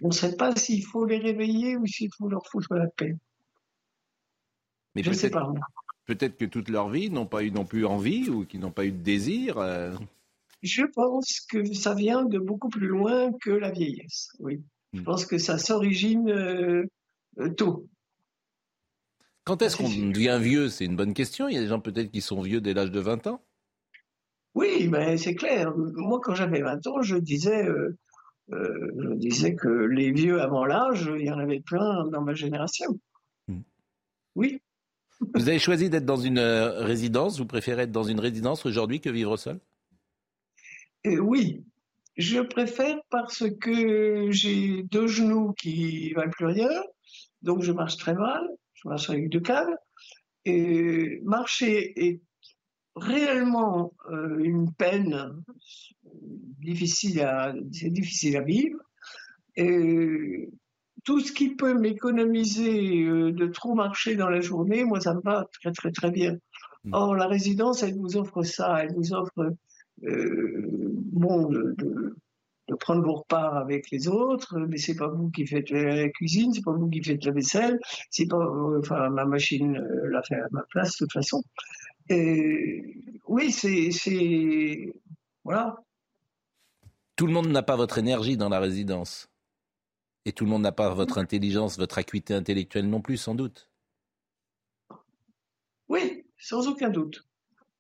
On ne sait pas s'il faut les réveiller ou s'il faut leur foutre la paix. Mais je ne sais pas. Peut-être que toute leur vie n'ont pas eu non plus envie ou qu'ils n'ont pas eu de désir. Euh. Je pense que ça vient de beaucoup plus loin que la vieillesse. Oui. Je hmm. pense que ça s'origine euh, euh, tôt. Quand est-ce qu'on devient vieux? C'est une bonne question. Il y a des gens peut-être qui sont vieux dès l'âge de 20 ans. Oui, mais c'est clair. Moi, quand j'avais 20 ans, je disais euh, je disais que les vieux avant l'âge, il y en avait plein dans ma génération. Hmm. Oui. Vous avez choisi d'être dans une euh, résidence. Vous préférez être dans une résidence aujourd'hui que vivre seul? Oui. Je préfère parce que j'ai deux genoux qui ne valent plus rien. Donc je marche très mal. Je marche avec deux câbles. Et marcher est réellement euh, une peine difficile à, difficile à vivre. Tout ce qui peut m'économiser euh, de trop marcher dans la journée, moi, ça me va très, très, très bien. Hmm. Or, la résidence, elle vous offre ça, elle vous offre, euh, bon, de, prendre vos repas avec les autres, mais c'est pas vous qui faites la cuisine, c'est pas vous qui faites la vaisselle, c'est pas, enfin, ma machine l'a fait à ma place, de toute façon. Et oui, c'est, voilà, tout le monde n'a pas votre énergie dans la résidence. Et tout le monde n'a pas votre intelligence, votre acuité intellectuelle non plus, sans doute. Oui, sans aucun doute.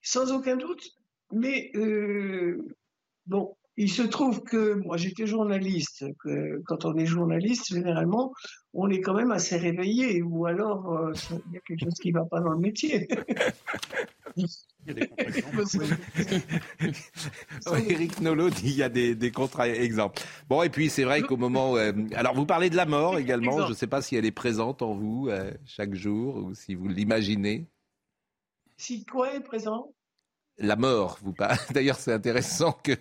Sans aucun doute. Mais euh, bon, il se trouve que moi j'étais journaliste. Que quand on est journaliste, généralement, on est quand même assez réveillé, ou alors euh, il y a quelque chose qui ne va pas dans le métier. Eric Nolot dit il y a des, contre-exemples. Bon, et puis c'est vrai qu'au moment. Euh, alors, vous parlez de la mort également. Je ne sais pas si elle est présente en vous euh, chaque jour ou si vous l'imaginez. Si quoi est présent? La mort, vous parlez. D'ailleurs, c'est intéressant que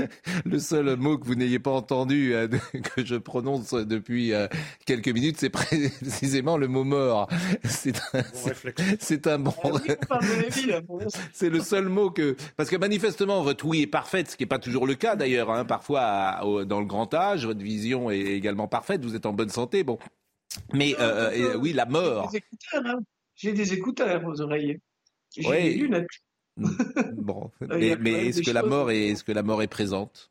le seul mot que vous n'ayez pas entendu, euh, que je prononce depuis euh, quelques minutes, c'est précisément le mot mort. C'est un, c'est un bon. Ah c'est le seul mot que, parce que manifestement votre oui est parfaite, ce qui n'est pas toujours le cas d'ailleurs. Hein. Parfois, dans le grand âge, votre vision est également parfaite. Vous êtes en bonne santé, bon. Mais euh, oui, la mort. J'ai des écouteurs, hein. aux oreilles. J'ai des lunettes. Bon, mais, est-ce que la mort est, est-ce que la mort est présente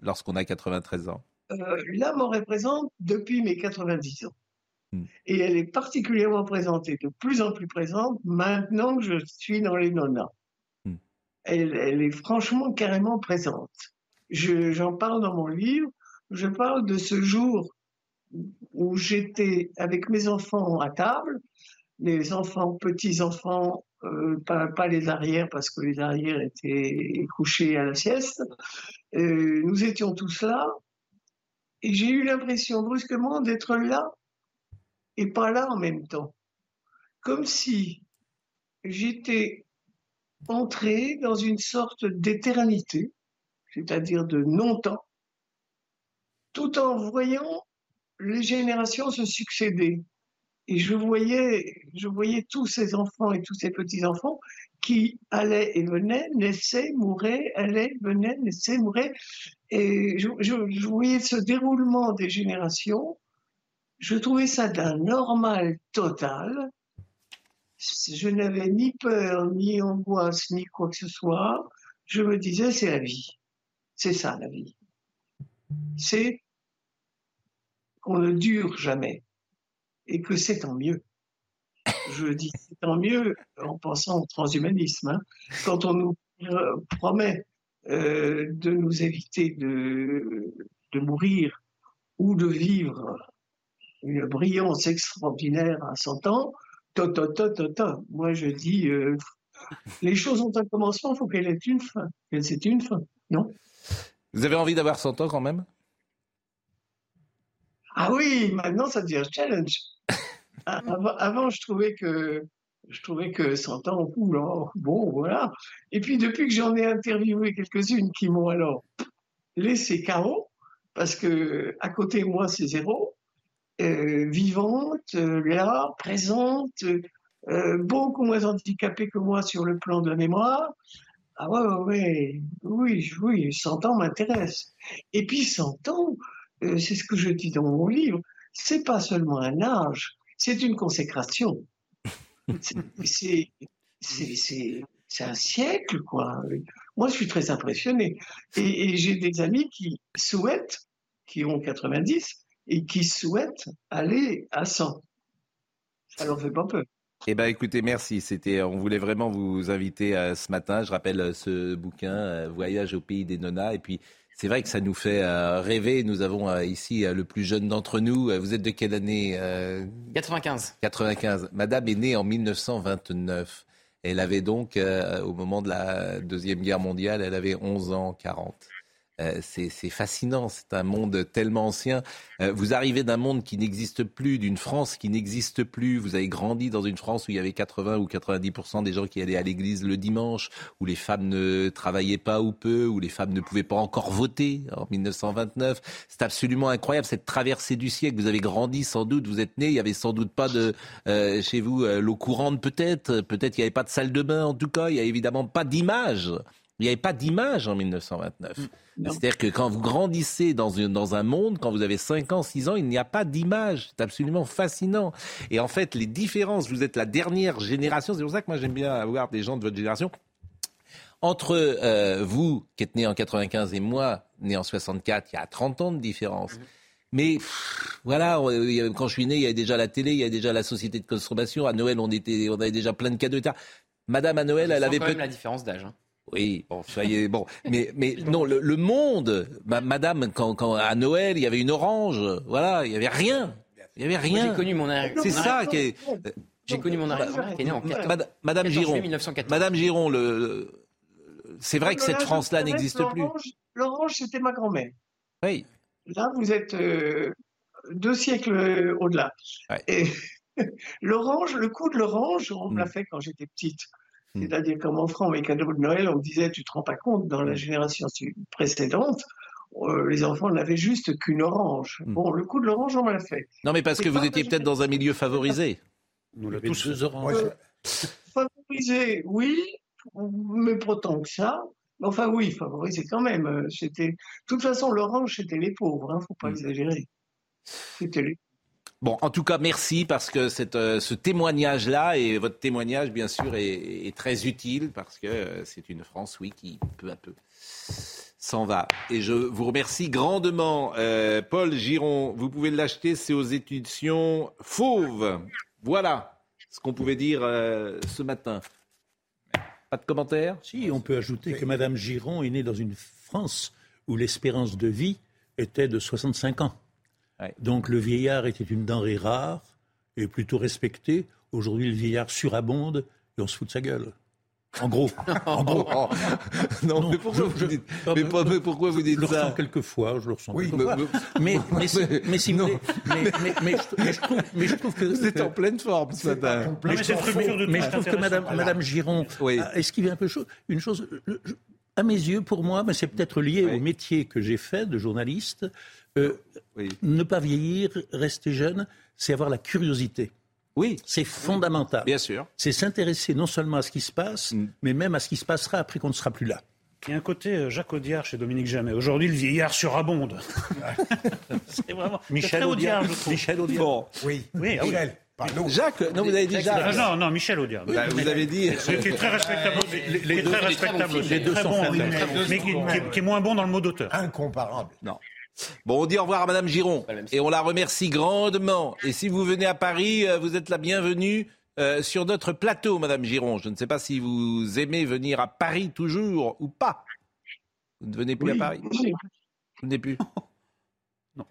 lorsqu'on a 93 ans? Euh, La mort est présente depuis mes 90 ans. Hmm. Et elle est particulièrement présente et de plus en plus présente maintenant que je suis dans les nonas. Hmm. Elle, elle, est franchement carrément présente. j'en parle dans mon livre. Je parle de ce jour où j'étais avec mes enfants à table, les enfants, petits-enfants euh, pas, les arrières parce que les arrières étaient couchés à la sieste. Euh, nous étions tous là et j'ai eu l'impression brusquement d'être là et pas là en même temps. Comme si j'étais entré dans une sorte d'éternité, c'est-à-dire de non-temps, tout en voyant les générations se succéder. Et je voyais, je voyais tous ces enfants et tous ces petits-enfants qui allaient et venaient, naissaient, mouraient, allaient, venaient, naissaient, mouraient. Et je, je, voyais ce déroulement des générations. Je trouvais ça d'un normal total. Je n'avais ni peur, ni angoisse, ni quoi que ce soit. Je me disais, c'est la vie. C'est ça, la vie. C'est qu'on ne dure jamais et que c'est tant mieux. Je dis c'est tant mieux en pensant au transhumanisme. Hein. Quand on nous promet euh, de nous éviter de, de mourir ou de vivre une brillance extraordinaire à 100 ans, to, to, to, to, moi je dis, euh, les choses ont un commencement, il faut qu'elle ait une fin. Ait une fin, non? Vous avez envie d'avoir 100 ans quand même? Ah oui, maintenant ça devient un challenge. Avant, je trouvais que je trouvais que 100 ans, bon, voilà. Et puis depuis que j'en ai interviewé quelques-unes qui m'ont alors laissé KO, parce que à côté de moi c'est zéro, euh, vivante, euh, là, présente, euh, beaucoup moins handicapée que moi sur le plan de la mémoire. Ah ouais, ouais, oui, oui, 100 ans m'intéresse. Et puis 100 ans, c'est ce que je dis dans mon livre, c'est pas seulement un âge, c'est une consécration. c'est un siècle, quoi. Moi, je suis très impressionné. Et, j'ai des amis qui souhaitent, qui ont 90, et qui souhaitent aller à 100. Ça leur fait pas peur. Eh ben, écoutez, merci. C'était, on voulait vraiment vous inviter ce matin. Je rappelle ce bouquin, euh, Voyage au pays des nonas. Et puis, C'est vrai que ça nous fait euh, rêver. Nous avons euh, ici euh, le plus jeune d'entre nous. Vous êtes de quelle année 95. 95. Madame est née en 1929. Elle avait donc, au moment de la Deuxième Guerre mondiale, elle avait 11 ans, 40. Euh, c'est fascinant, c'est un monde tellement ancien. Euh, vous arrivez d'un monde qui n'existe plus, d'une France qui n'existe plus. Vous avez grandi dans une France où il y avait 80 ou 90% des gens qui allaient à l'église le dimanche, où les femmes ne travaillaient pas ou peu, où les femmes ne pouvaient pas encore voter en 1929. C'est absolument incroyable cette traversée du siècle. Vous avez grandi sans doute, vous êtes né, il y avait sans doute pas de euh, chez vous l'eau courante peut-être, peut-être qu'il n'y avait pas de salle de bain en tout cas, il n'y a évidemment pas d'image. Il n'y avait pas d'image en 1929. Mm. C'est-à-dire que quand vous grandissez dans, dans un monde, quand vous avez 5 ans, 6 ans, il n'y a pas d'image. C'est absolument fascinant. Et en fait, les différences, vous êtes la dernière génération. C'est pour ça que moi j'aime bien avoir des gens de votre génération. Entre euh, vous, qui êtes né en 95, et moi, né en 64, il y a 30 ans de différence. Mm. Mais voilà, quand je suis né, il y avait déjà la télé, il y avait déjà la société de consommation. À Noël, on, était, on avait déjà plein de cadeaux. Madame à Noël, elle avait peut la différence d'âge. Hein. Oui, bon, soyez bon. Mais, mais non, le, monde, madame, quand, quand, à Noël, il y avait une orange, voilà, il n'y avait rien. Il n'y avait rien. J'ai connu mon C'est ça qui est. J'ai connu mon arrière qui est né en Madame Giron. Madame Giron, le, c'est vrai que cette France-là n'existe plus. L'orange, c'était ma grand-mère. Oui. Là, vous êtes euh, deux siècles au-delà. Et l'orange, le coup de l'orange, on me l'a mm. fait quand j'étais petite. Mm. C'est-à-dire qu'en m'offrant mes cadeaux de Noël, on me disait, tu te rends pas compte, dans la mm. génération précédente, euh, les enfants n'avaient juste qu'une orange. Mm. Bon, le coup de l'orange, on m'a fait. Non, mais parce que vous étiez peut-être dans un milieu favorisé. Nous l'avons tous deux oranges. favorisé, oui, mais pas tant que ça. Enfin, oui, favorisé quand même. C'était, de toute façon, l'orange, c'était les pauvres, ne hein, faut pas exagérer. C'était les Bon, en tout cas, merci parce que euh, ce témoignage-là et votre témoignage, bien sûr, est, très utile parce que euh, c'est une France, oui, qui peu à peu s'en va. Et je vous remercie grandement, euh, Paul Giron. Vous pouvez l'acheter, c'est aux éditions Fauve. Voilà ce qu'on pouvait dire ce matin. Pas de commentaires? Si, on peut ajouter que Madame Giron est née dans une France où l'espérance de vie était de 65 ans. Donc le vieillard était une denrée rare et plutôt respectée. Aujourd'hui, le vieillard surabonde et on se fout de sa gueule. En gros, en gros. non, mais pourquoi vous dites, mais, mais pourquoi vous dites je le ça ressens quelquefois, je le ressens oui, quelquefois. Mais, mais, mais, mais, si vous mais, mais, je, trouve, mais je trouve que vous êtes en pleine forme ce matin. Mais, je trouve que Madame, Madame Giron a esquivé un peu une chose. À mes yeux, pour moi, mais c'est peut-être lié au métier que j'ai fait de journaliste. Euh, ne pas vieillir, rester jeune, c'est avoir la curiosité. Oui. C'est fondamental. Bien sûr. C'est s'intéresser non seulement à ce qui se passe, mm. mais même à ce qui se passera après qu'on ne sera plus là. Il y a un côté euh, Jacques Audiard chez Dominique Jamais. Aujourd'hui, le vieillard surabonde. c'est vraiment Michel Audiard. Michel Audiard. Bon. Oui. oui. Michel. Pardon. Jacques, non, vous avez dit Jacques. Non, non, Michel Audiard. Bah, vous avez dit. Qui est très respectable. Les, deux, très respectable. Les deux sont bon, mais qui, est moins bon dans le mot d'auteur. Incomparable. Non. Bon, on dit au revoir à Madame Giron et on la remercie grandement. Et si vous venez à Paris, euh, vous êtes la bienvenue euh, sur notre plateau, Madame Giron. Je ne sais pas si vous aimez venir à Paris toujours ou pas. Vous ne venez plus à Paris Vous ne venez plus Non.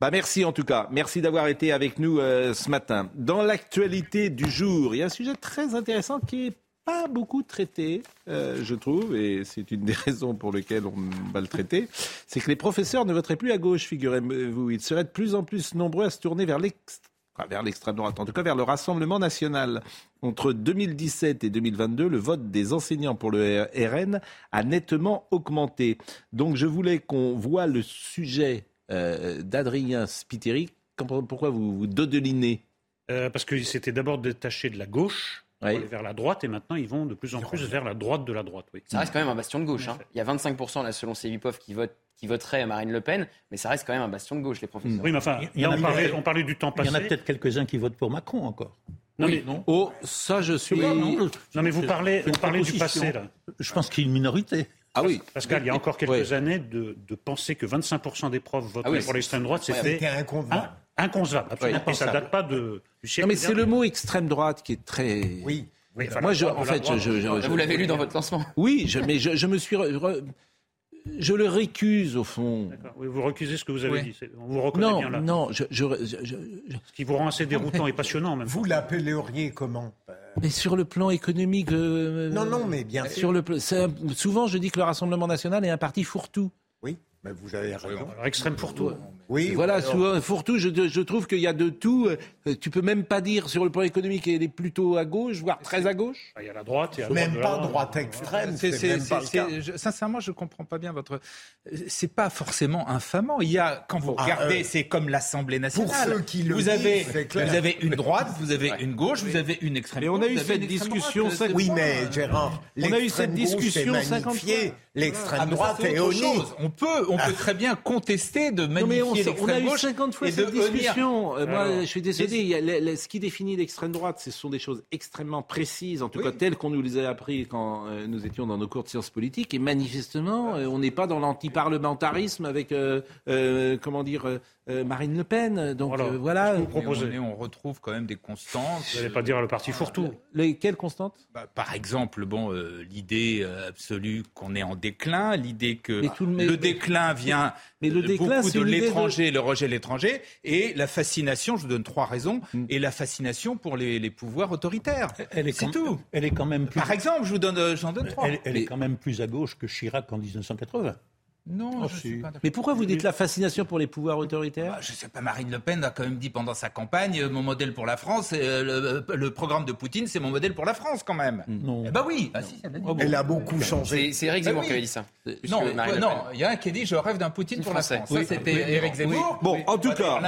Bah merci en tout cas. Merci d'avoir été avec nous euh, ce matin. Dans l'actualité du jour, il y a un sujet très intéressant qui est pas beaucoup traité, euh, je trouve, et c'est une des raisons pour lesquelles on va le traiter, c'est que les professeurs ne voteraient plus à gauche, figurez-vous. Ils seraient de plus en plus nombreux à se tourner vers l'extrême droite, en tout cas vers le Rassemblement national. Entre 2017 et 2022, le vote des enseignants pour le RN a nettement augmenté. Donc je voulais qu'on voit le sujet euh, d'Adrien Spiteri. Pourquoi vous vous dodelinez euh, Parce que c'était d'abord détaché de la gauche vers la droite et maintenant ils vont de plus en plus vers la droite de la droite. Oui. Ça reste quand même un bastion de gauche. Hein. Il y a 25% là, selon Cévipov qui votent qui voterait Marine Le Pen, mais ça reste quand même un bastion de gauche, les professeurs. Oui, mais enfin, il y en a on, parlait, du temps passé. Il y en a peut-être quelques-uns qui votent pour Macron encore. Non, mais, non. Oh, ça, je suis. Non, mais vous parlez, vous parlez du passé, là. Je pense qu'il y a une minorité. Ah oui. Pascal, il y a encore quelques années, de, penser que 25% des profs voteraient ah pour l'extrême droite, c'était inconcevable. Inconcevable, absolument. Ça ne date pas de, du siècle. Non, mais c'est le mot extrême droite qui est très. Oui. Moi, je, en fait, je, vous l'avez lu dans votre lancement. Oui, je, mais je, me suis. je le récuse au fond. Oui, vous recusez ce que vous avez Oui. dit. On vous reconnaît Non, bien là. non, je, je- je- je- Ce qui vous rend assez déroutant et passionnant même. Vous l'appelleriez comment? Mais sur le plan économique. euh, Non, non, mais bien sur sûr. le souvent, je dis que le Rassemblement national est un parti fourre-tout. Oui, mais vous avez raison. Alors, extrême pour tout. Oui, Voilà, alors- souvent, fourre-tout, je, je trouve qu'il y a de tout. Euh, Tu peux même pas dire sur le plan économique qu'elle est plutôt à gauche, voire très à gauche. Il y a la droite, il y a la Même droite pas droite extrême, C'est- pas le je- sincèrement, je comprends pas bien votre. C'est pas forcément infamant. Il y a, quand vous Ah, regardez, euh, c'est comme l'Assemblée nationale. ceux qui le vous disent, avez, vous avez une droite, vous avez une gauche, vous avez une extrême. Mais on a eu cette discussion droite. Oui, mais Gérard, On a eu l'extrême cette gauche discussion est 50 magnifiée, fois. l'extrême Ah, droite est autre chose. On peut, on peut très bien contester de Non, mais on, magnifier a eu gauche 50 fois cette discussion. Euh, moi, Alors, je suis désolé. il y a le- le- ce qui définit l'extrême droite, ce sont des choses extrêmement précises, en tout cas telles qu'on nous les a appris quand euh, nous étions dans nos cours de sciences politiques. Et manifestement, euh, on n'est pas dans l'antiparlementarisme avec, euh, comment dire, Marine Le Pen. Donc Voilà. euh, voilà. Vous proposez. on, retrouve quand même des constantes. Vous n'allez pas dire le parti fourre-tout. Les, quelles constantes? Bah, par exemple, bon, euh, l'idée euh, absolue qu'on est en déclin, l'idée que Mais tout le- déclin vient Mais le de déclin, beaucoup de l'étranger, le rejet de l'étranger, et la fascination, je vous donne trois raisons, Mm. et la fascination pour les, les pouvoirs autoritaires. Elle est C'est quand- tout. Elle est quand même plus. Par exemple, je vous donne, euh, j'en donne trois. Elle, elle est quand même plus à gauche que Chirac en 1980. Non, Oh, je si. suis pas. Mais pourquoi vous dites la fascination pour les pouvoirs autoritaires Bah, je sais pas, Marine Le Pen a quand même dit pendant sa campagne, euh, mon modèle pour la France, euh, le, le programme de Poutine, c'est mon modèle pour la France quand même. Non. Eh ben oui. Ah, si, elle a beaucoup changé. C'est Eric Bah Zemmour oui. qui avait dit ça. Non, non, il y a un qui a dit je rêve d'un Poutine pour la. France. Ça, Oui, c'était oui, Éric Zemmour. Bon, en tout cas,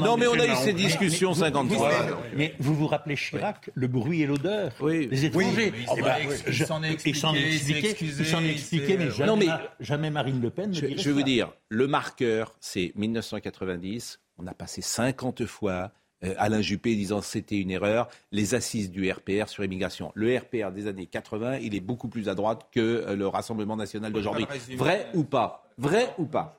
non, mais on a eu ces discussions 50 fois. Mais vous vous rappelez Chirac, le bruit et l'odeur Oui. des étrangers Eh il s'en est- expliqué, mais mais- jamais Marine Le Pen ne Je, vais vous dire, le marqueur, c'est 1990. On a passé 50 fois euh, Alain Juppé disant c'était une erreur, les assises du RPR sur immigration. Le RPR des années 80, il est beaucoup plus à droite que euh, le Rassemblement national d'aujourd'hui. résumer. Vrai ou pas? Vrai ou pas?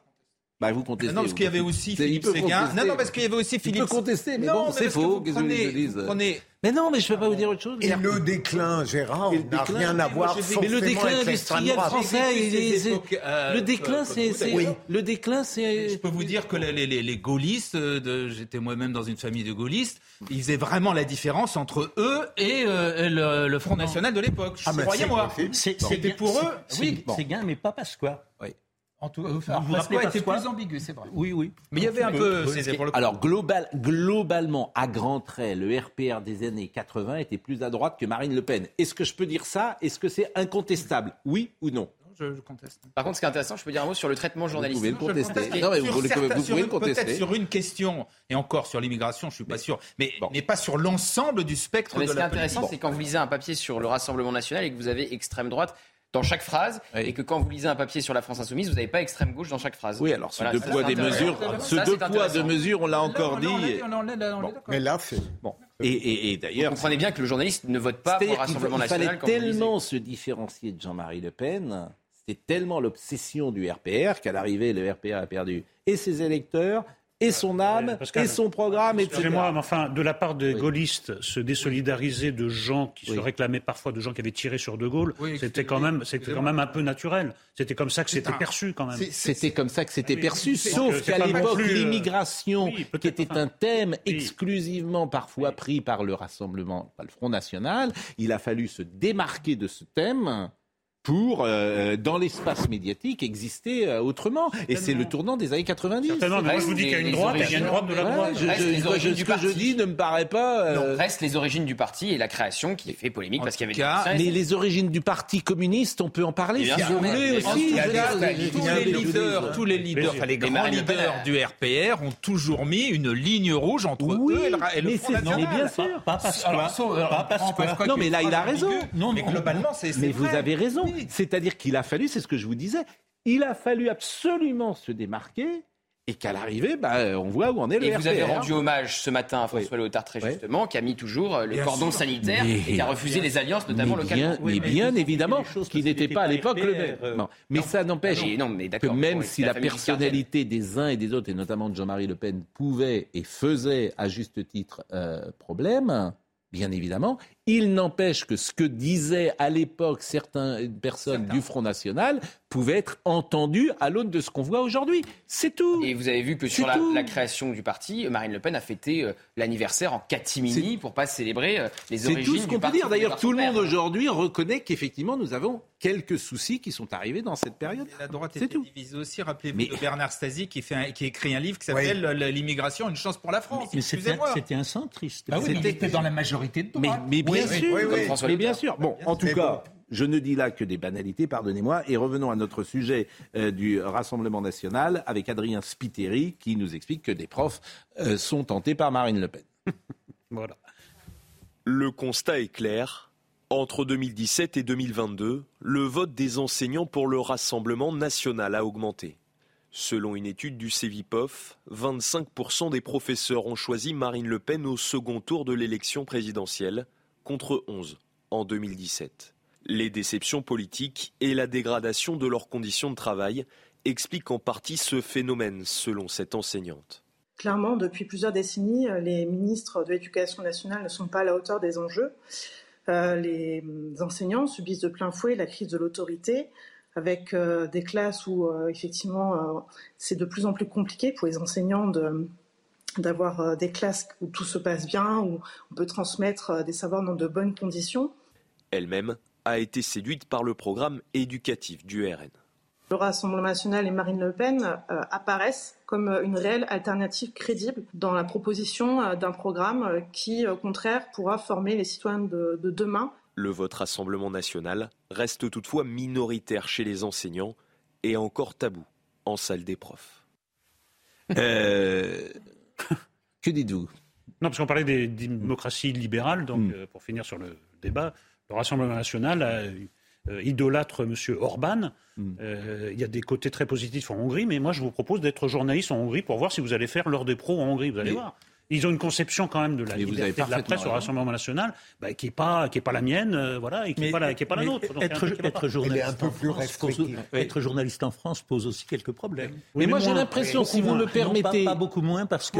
Bah, vous contestez. Non, parce qu'il y avait aussi il Philippe Séguin. Non, non, parce qu'il y avait aussi Il Philippe. peut contester, mais Non, bon, mais c'est faux. Qu'est-ce que je prenez- dise vous prenez- Mais non, mais je ne peux pas vous dire autre chose. Et le déclin, Gérard, n'a déclin, rien à voir forcément Mais le déclin industriel français, il le déclin, c'est, le déclin, c'est. Je peux vous dire que les, les- les- les gaullistes, euh, j'étais moi-même dans une famille de gaullistes, ils faisaient vraiment la différence entre eux et euh, le, le Front National de l'époque. Ah, Croyez-moi. C'était pour eux. c'est- Oui, C'est gain, mais pas Pasqua. En tout, vous vous Pasqua était plus ambigu, c'est vrai. Oui, oui. Mais il y avait un peu. c'est. Alors global, globalement, à grands traits, le RPR des années 80 était plus à droite que Marine Le Pen. Est-ce que je peux dire ça? Est-ce que c'est incontestable? Oui ou non? Je, je conteste. Par contre, ce qui est intéressant, je peux dire un mot sur le traitement journalistique. pouvez le contester. Que- Non, mais vous, certains- vous pouvez le contester. Peut-être sur une question, et encore sur l'immigration, je suis pas sûr, mais, Bon. mais pas sur l'ensemble du spectre Mais de ce qui est la intéressant, c'est quand vous lisez un papier sur le Rassemblement national et que vous avez extrême droite dans chaque phrase, Oui. et que quand vous lisez un papier sur la France insoumise, vous n'avez pas extrême gauche dans chaque phrase. Oui, alors ce Voilà, deux poids des mesures, ce Ça, deux poids deux mesures, on l'a encore dit. Mais là, c'est. Bon. Et, et- et Vous d'ailleurs, comprenez bien que le journaliste ne vote pas pour le Rassemblement fa- il fallait national quand tellement se différencier de Jean-Marie Le Pen, c'était tellement l'obsession du RPR qu'à l'arrivée, le RPR a perdu et ses électeurs, et son âme, Pascal, et son programme, etc. Excusez-moi, mais enfin, de la part des Oui. gaullistes, se désolidariser de gens qui se réclamaient parfois de gens qui avaient tiré sur De Gaulle, Oui, c'était quand même, c'était quand même un peu naturel. C'était comme ça que c'était perçu quand même. C'était comme ça que c'était Oui, perçu, sauf qu'à l'époque, euh, l'immigration, oui, qui était enfin, un thème oui. exclusivement parfois pris par le Rassemblement, par le Front National, il a fallu se démarquer de ce thème pour, euh, dans l'espace médiatique, exister euh, autrement. Et c'est le tournant des années 90. Certainement, mais moi je vous dis qu'il y a une droite et il y a une droite de la Voilà, droite. je- Reste je- les je- origines ce du que je parti. dis ne me paraît pas... euh, Donc, reste les origines du parti et la création qui fait polémique En parce qu'il y avait cas, des mais les origines du Parti communiste, on peut en parler Bien si sûr, vous mais- voulez mais- aussi. tous les leaders, tous les leaders, les grands leaders du RPR ont toujours mis une ligne rouge entre eux et le, Front c'est- National. mais bien sûr. Pas prends Pasqua. Non, mais là, il a raison. Non, mais non. globalement, c'est Mais vous avez raison. Oui. C'est-à-dire qu'il a fallu, c'est ce que je vous disais, il a fallu absolument se démarquer et qu'à l'arrivée, bah, on voit où en est le Et vous avez rendu hommage ce matin à François Léotard très Oui. justement, qui a mis toujours le Bien cordon sûr. sanitaire Mais- et qui a refusé les alliances, notamment mais localement. bien, mais Oui, mais bien évidemment, qui n'était pas à l'époque le même. euh, Non. Mais ça n'empêche que même bon, si la personnalité des uns et des autres, et notamment de Jean-Marie Le Pen, pouvait et faisait à juste titre euh, problème, bien évidemment, Il n'empêche que ce que disaient à l'époque certaines personnes du Front National pouvait être entendu à l'aune de ce qu'on voit aujourd'hui. C'est tout. Et vous avez vu que sur la, création du parti, Marine Le Pen a fêté euh, l'anniversaire en catimini pour pas célébrer euh, les origines C'est tout ce qu'on peut dire. D'ailleurs, tout le monde aujourd'hui reconnaît qu'effectivement, nous avons quelques soucis qui sont arrivés dans cette période. la droite est divisée aussi. Rappelez-vous de Bernard Stasi qui, fait un, qui écrit un livre qui s'appelle L'immigration, une chance pour la France. Mais c'était un centriste. Ah oui, c'était dans la majorité de droite. Mais, bien sûr. mais bien sûr. Bon, en tout cas. Je ne dis là que des banalités, pardonnez-moi. Et revenons à notre sujet euh, du Rassemblement national avec Adrien Spiteri qui nous explique que des profs euh, sont tentés par Marine Le Pen. voilà. Le constat est clair. Entre 2017 et 2022, le vote des enseignants pour le Rassemblement national a augmenté. Selon une étude du CEVIPOF, 25% des professeurs ont choisi Marine Le Pen au second tour de l'élection présidentielle, contre 11 en 2017. Les déceptions politiques et la dégradation de leurs conditions de travail expliquent en partie ce phénomène, selon cette enseignante. Clairement, depuis plusieurs décennies, les ministres de l'Éducation nationale ne sont pas à la hauteur des enjeux. Euh, les enseignants subissent de plein fouet la crise de l'autorité, avec euh, des classes où euh, effectivement c'est de plus en plus compliqué pour les enseignants d'avoir des classes où tout se passe bien, où on peut transmettre des savoirs dans de bonnes conditions. Elle-même a été séduite par le programme éducatif du RN. Le Rassemblement national et Marine Le Pen euh, apparaissent comme une réelle alternative crédible dans la proposition euh, d'un programme euh, qui, au contraire, pourra former les citoyens de, demain. Le vote Rassemblement national reste toutefois minoritaire chez les enseignants et encore tabou en salle des profs. que dites-vous? Non, parce qu'on parlait des démocraties libérales, donc hmm. pour finir sur le débat, le Rassemblement national euh, idolâtre M. Orban. Hmm. Euh, il y a des côtés très positifs en Hongrie, mais moi je vous propose d'être journaliste en Hongrie pour voir si vous allez faire l'heure des pros en Hongrie. Vous allez voir. Ils ont une conception quand même de la liberté de la presse au Rassemblement national bah, qui n'est pas, qui est pas la mienne euh, voilà, et qui n'est pas, la, pas la nôtre. être, journaliste en France pose, être journaliste en France pose aussi quelques problèmes. mais, moi j'ai l'impression, si vous le permettez... pas, beaucoup moins parce que...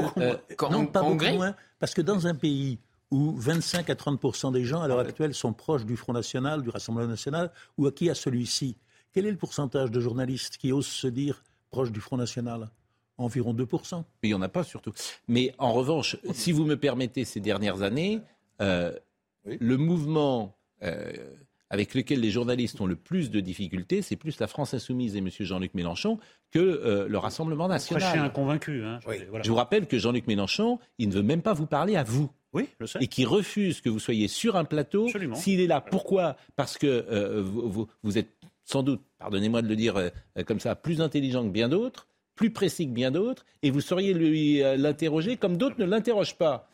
non, pas beaucoup moins parce que dans un pays où 25 à 30 des gens à l'heure actuelle sont proches du Front National, du Rassemblement National, ou à qui à celui-ci. Quel est le pourcentage de journalistes qui osent se dire proches du Front National? Environ 2 Mais il n'y en a pas surtout. Mais en revanche, si vous me permettez, ces dernières années, euh, le mouvement euh, avec lequel les journalistes ont le plus de difficultés, c'est plus la France insoumise et M. Jean-Luc Mélenchon que euh, le Rassemblement national. un convaincu. Hein, je vous rappelle que Jean-Luc Mélenchon, il ne veut même pas vous parler à vous. Oui, je sais. Et qui refuse que vous soyez sur un plateau. S'il est là, pourquoi? Parce que euh, vous, êtes sans doute, pardonnez-moi de le dire euh, comme ça, plus intelligent que bien d'autres plus précis que bien d'autres, et vous sauriez lui euh, l'interroger comme d'autres ne l'interrogent pas.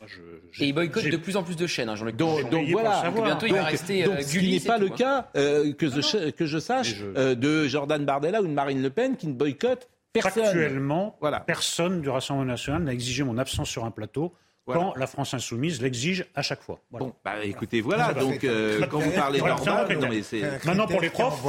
et il boycotte de plus en plus de chaînes, hein, Jean-Luc. Donc, donc voilà, bientôt il va rester donc, ce qui n'est pas le hein. cas, que, je, que, je, sache, de Jordan Bardella ou de Marine Le Pen qui ne boycottent personne. Actuellement, voilà. personne du Rassemblement national n'a exigé mon absence sur un plateau quand la France insoumise l'exige à chaque fois. Bon, bah, écoutez, voilà. Donc, euh, quand vous parlez d'Orban, maintenant pour les profs,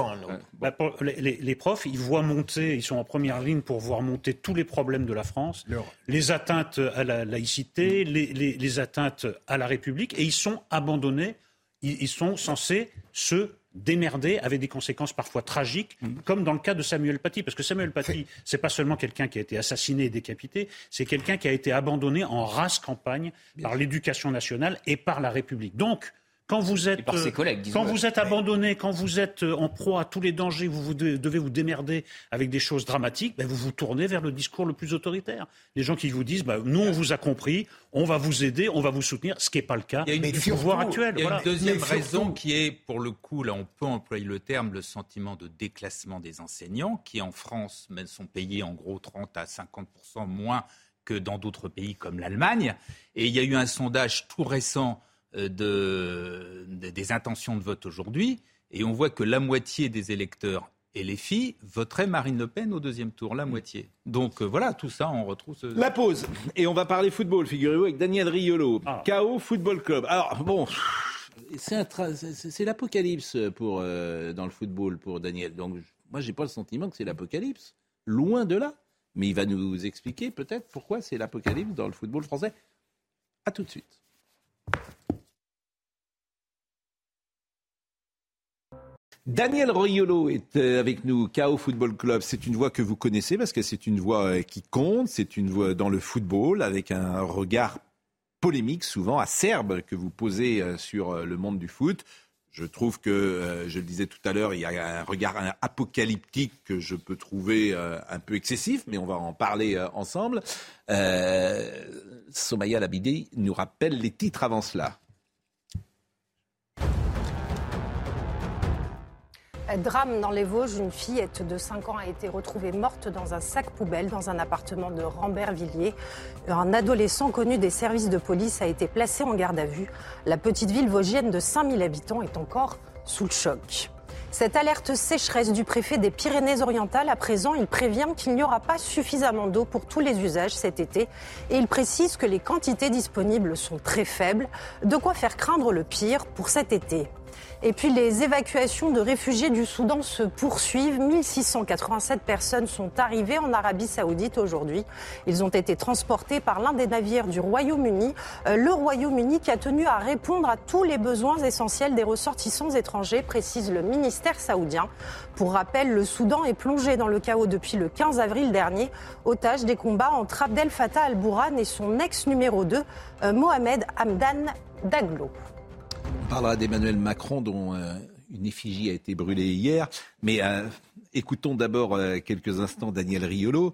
bah, les, profs, ils voient monter, ils sont en première ligne pour voir monter tous les problèmes de la France, les atteintes à la laïcité, les, atteintes à la République, et ils sont abandonnés. ils sont censés se démerdé avec des conséquences parfois tragiques, mm. comme dans le cas de Samuel Paty. Parce que Samuel Paty, c'est pas seulement quelqu'un qui a été assassiné et décapité, c'est quelqu'un qui a été abandonné en race campagne par l'éducation nationale et par la République. Donc, quand vous êtes, par ses collègues, quand vous êtes abandonné, quand vous êtes euh, en proie à tous les dangers, vous, devez vous démerder avec des choses dramatiques, ben vous vous tournez vers le discours le plus autoritaire. Les gens qui vous disent, ben, nous on vous a compris, on va vous aider, on va vous soutenir, ce qui n'est pas le cas il y a une, du pouvoir actuel. Il y a une deuxième raison qui est, pour le coup, là on peut employer le terme, le sentiment de déclassement des enseignants, qui en France sont payés en gros 30 à 50 moins que dans d'autres pays comme l'Allemagne. Et il y a eu un sondage tout récent euh, de, des intentions de vote aujourd'hui, et on voit que la moitié des électeurs et les filles voteraient Marine Le Pen au deuxième tour, la moitié. Donc euh, voilà, tout ça, on retrouve ce... La pause. Et on va parler football, figurez-vous, avec Daniel Riolo, ah. KO Football Club. Alors, bon, c'est l'apocalypse pour euh, dans le football pour Daniel. Donc moi, j'ai pas le sentiment que c'est l'apocalypse. Loin de là. Mais il va nous expliquer peut-être pourquoi c'est l'apocalypse dans le football français. À tout de suite. Daniel Royolo est euh, avec nous, KO Football Club. C'est une voix que vous connaissez parce que c'est une voix euh, qui compte, c'est une voix dans le football avec un regard polémique, souvent acerbe, que vous posez euh, sur le monde du foot. Je trouve que, je le disais tout à l'heure, il y a un regard apocalyptique que je peux trouver un peu excessif, mais on va en parler ensemble. Somaya Labidi nous rappelle les titres avant cela. Drame dans les Vosges, une fillette de 5 ans a été retrouvée morte dans un sac poubelle dans un appartement de Rambervilliers. Un adolescent connu des services de police a été placé en garde à vue. La petite ville vosgienne de 5000 habitants est encore sous le choc. Cette alerte sécheresse du préfet des Pyrénées-Orientales, à présent, il prévient qu'il n'y aura pas suffisamment d'eau pour tous les usages cet été et il précise que les quantités disponibles sont très faibles, de quoi faire craindre le pire pour cet été. Et puis les évacuations de réfugiés du Soudan se poursuivent. 1687 personnes sont arrivées en Arabie saoudite aujourd'hui. Ils ont été transportés par l'un des navires du Royaume-Uni. Euh, le Royaume-Uni qui a tenu à répondre à tous les besoins essentiels des ressortissants étrangers, précise le ministère saoudien. Pour rappel, le Soudan est plongé dans le chaos depuis le 15 avril dernier, otage des combats entre Abdel Fattah al-Bourhan et son ex numéro 2, euh, Mohamed Hamdan Daglo. On parlera d'Emmanuel Macron dont euh, une effigie a été brûlée hier. Mais euh, écoutons d'abord euh, quelques instants Daniel Riolo.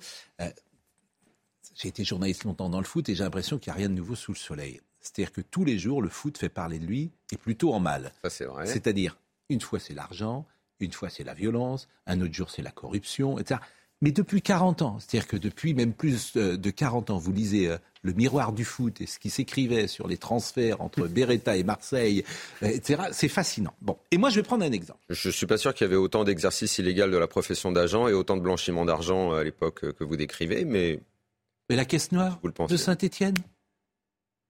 j'ai été journaliste longtemps dans le foot et j'ai l'impression qu'il n'y a rien de nouveau sous le soleil. C'est-à-dire que tous les jours, le foot fait parler de lui et plutôt en mal. c'est vrai. C'est-à-dire, une fois c'est l'argent, une fois c'est la violence, un autre jour c'est la corruption, etc. Mais depuis 40 ans, c'est-à-dire que depuis même plus de 40 ans, vous lisez le miroir du foot et ce qui s'écrivait sur les transferts entre Beretta et Marseille, etc. C'est fascinant. Bon, et moi je vais prendre un exemple. Je ne suis pas sûr qu'il y avait autant d'exercice illégal de la profession d'agent et autant de blanchiment d'argent à l'époque que vous décrivez, mais... Mais la caisse noire de Saint-Étienne?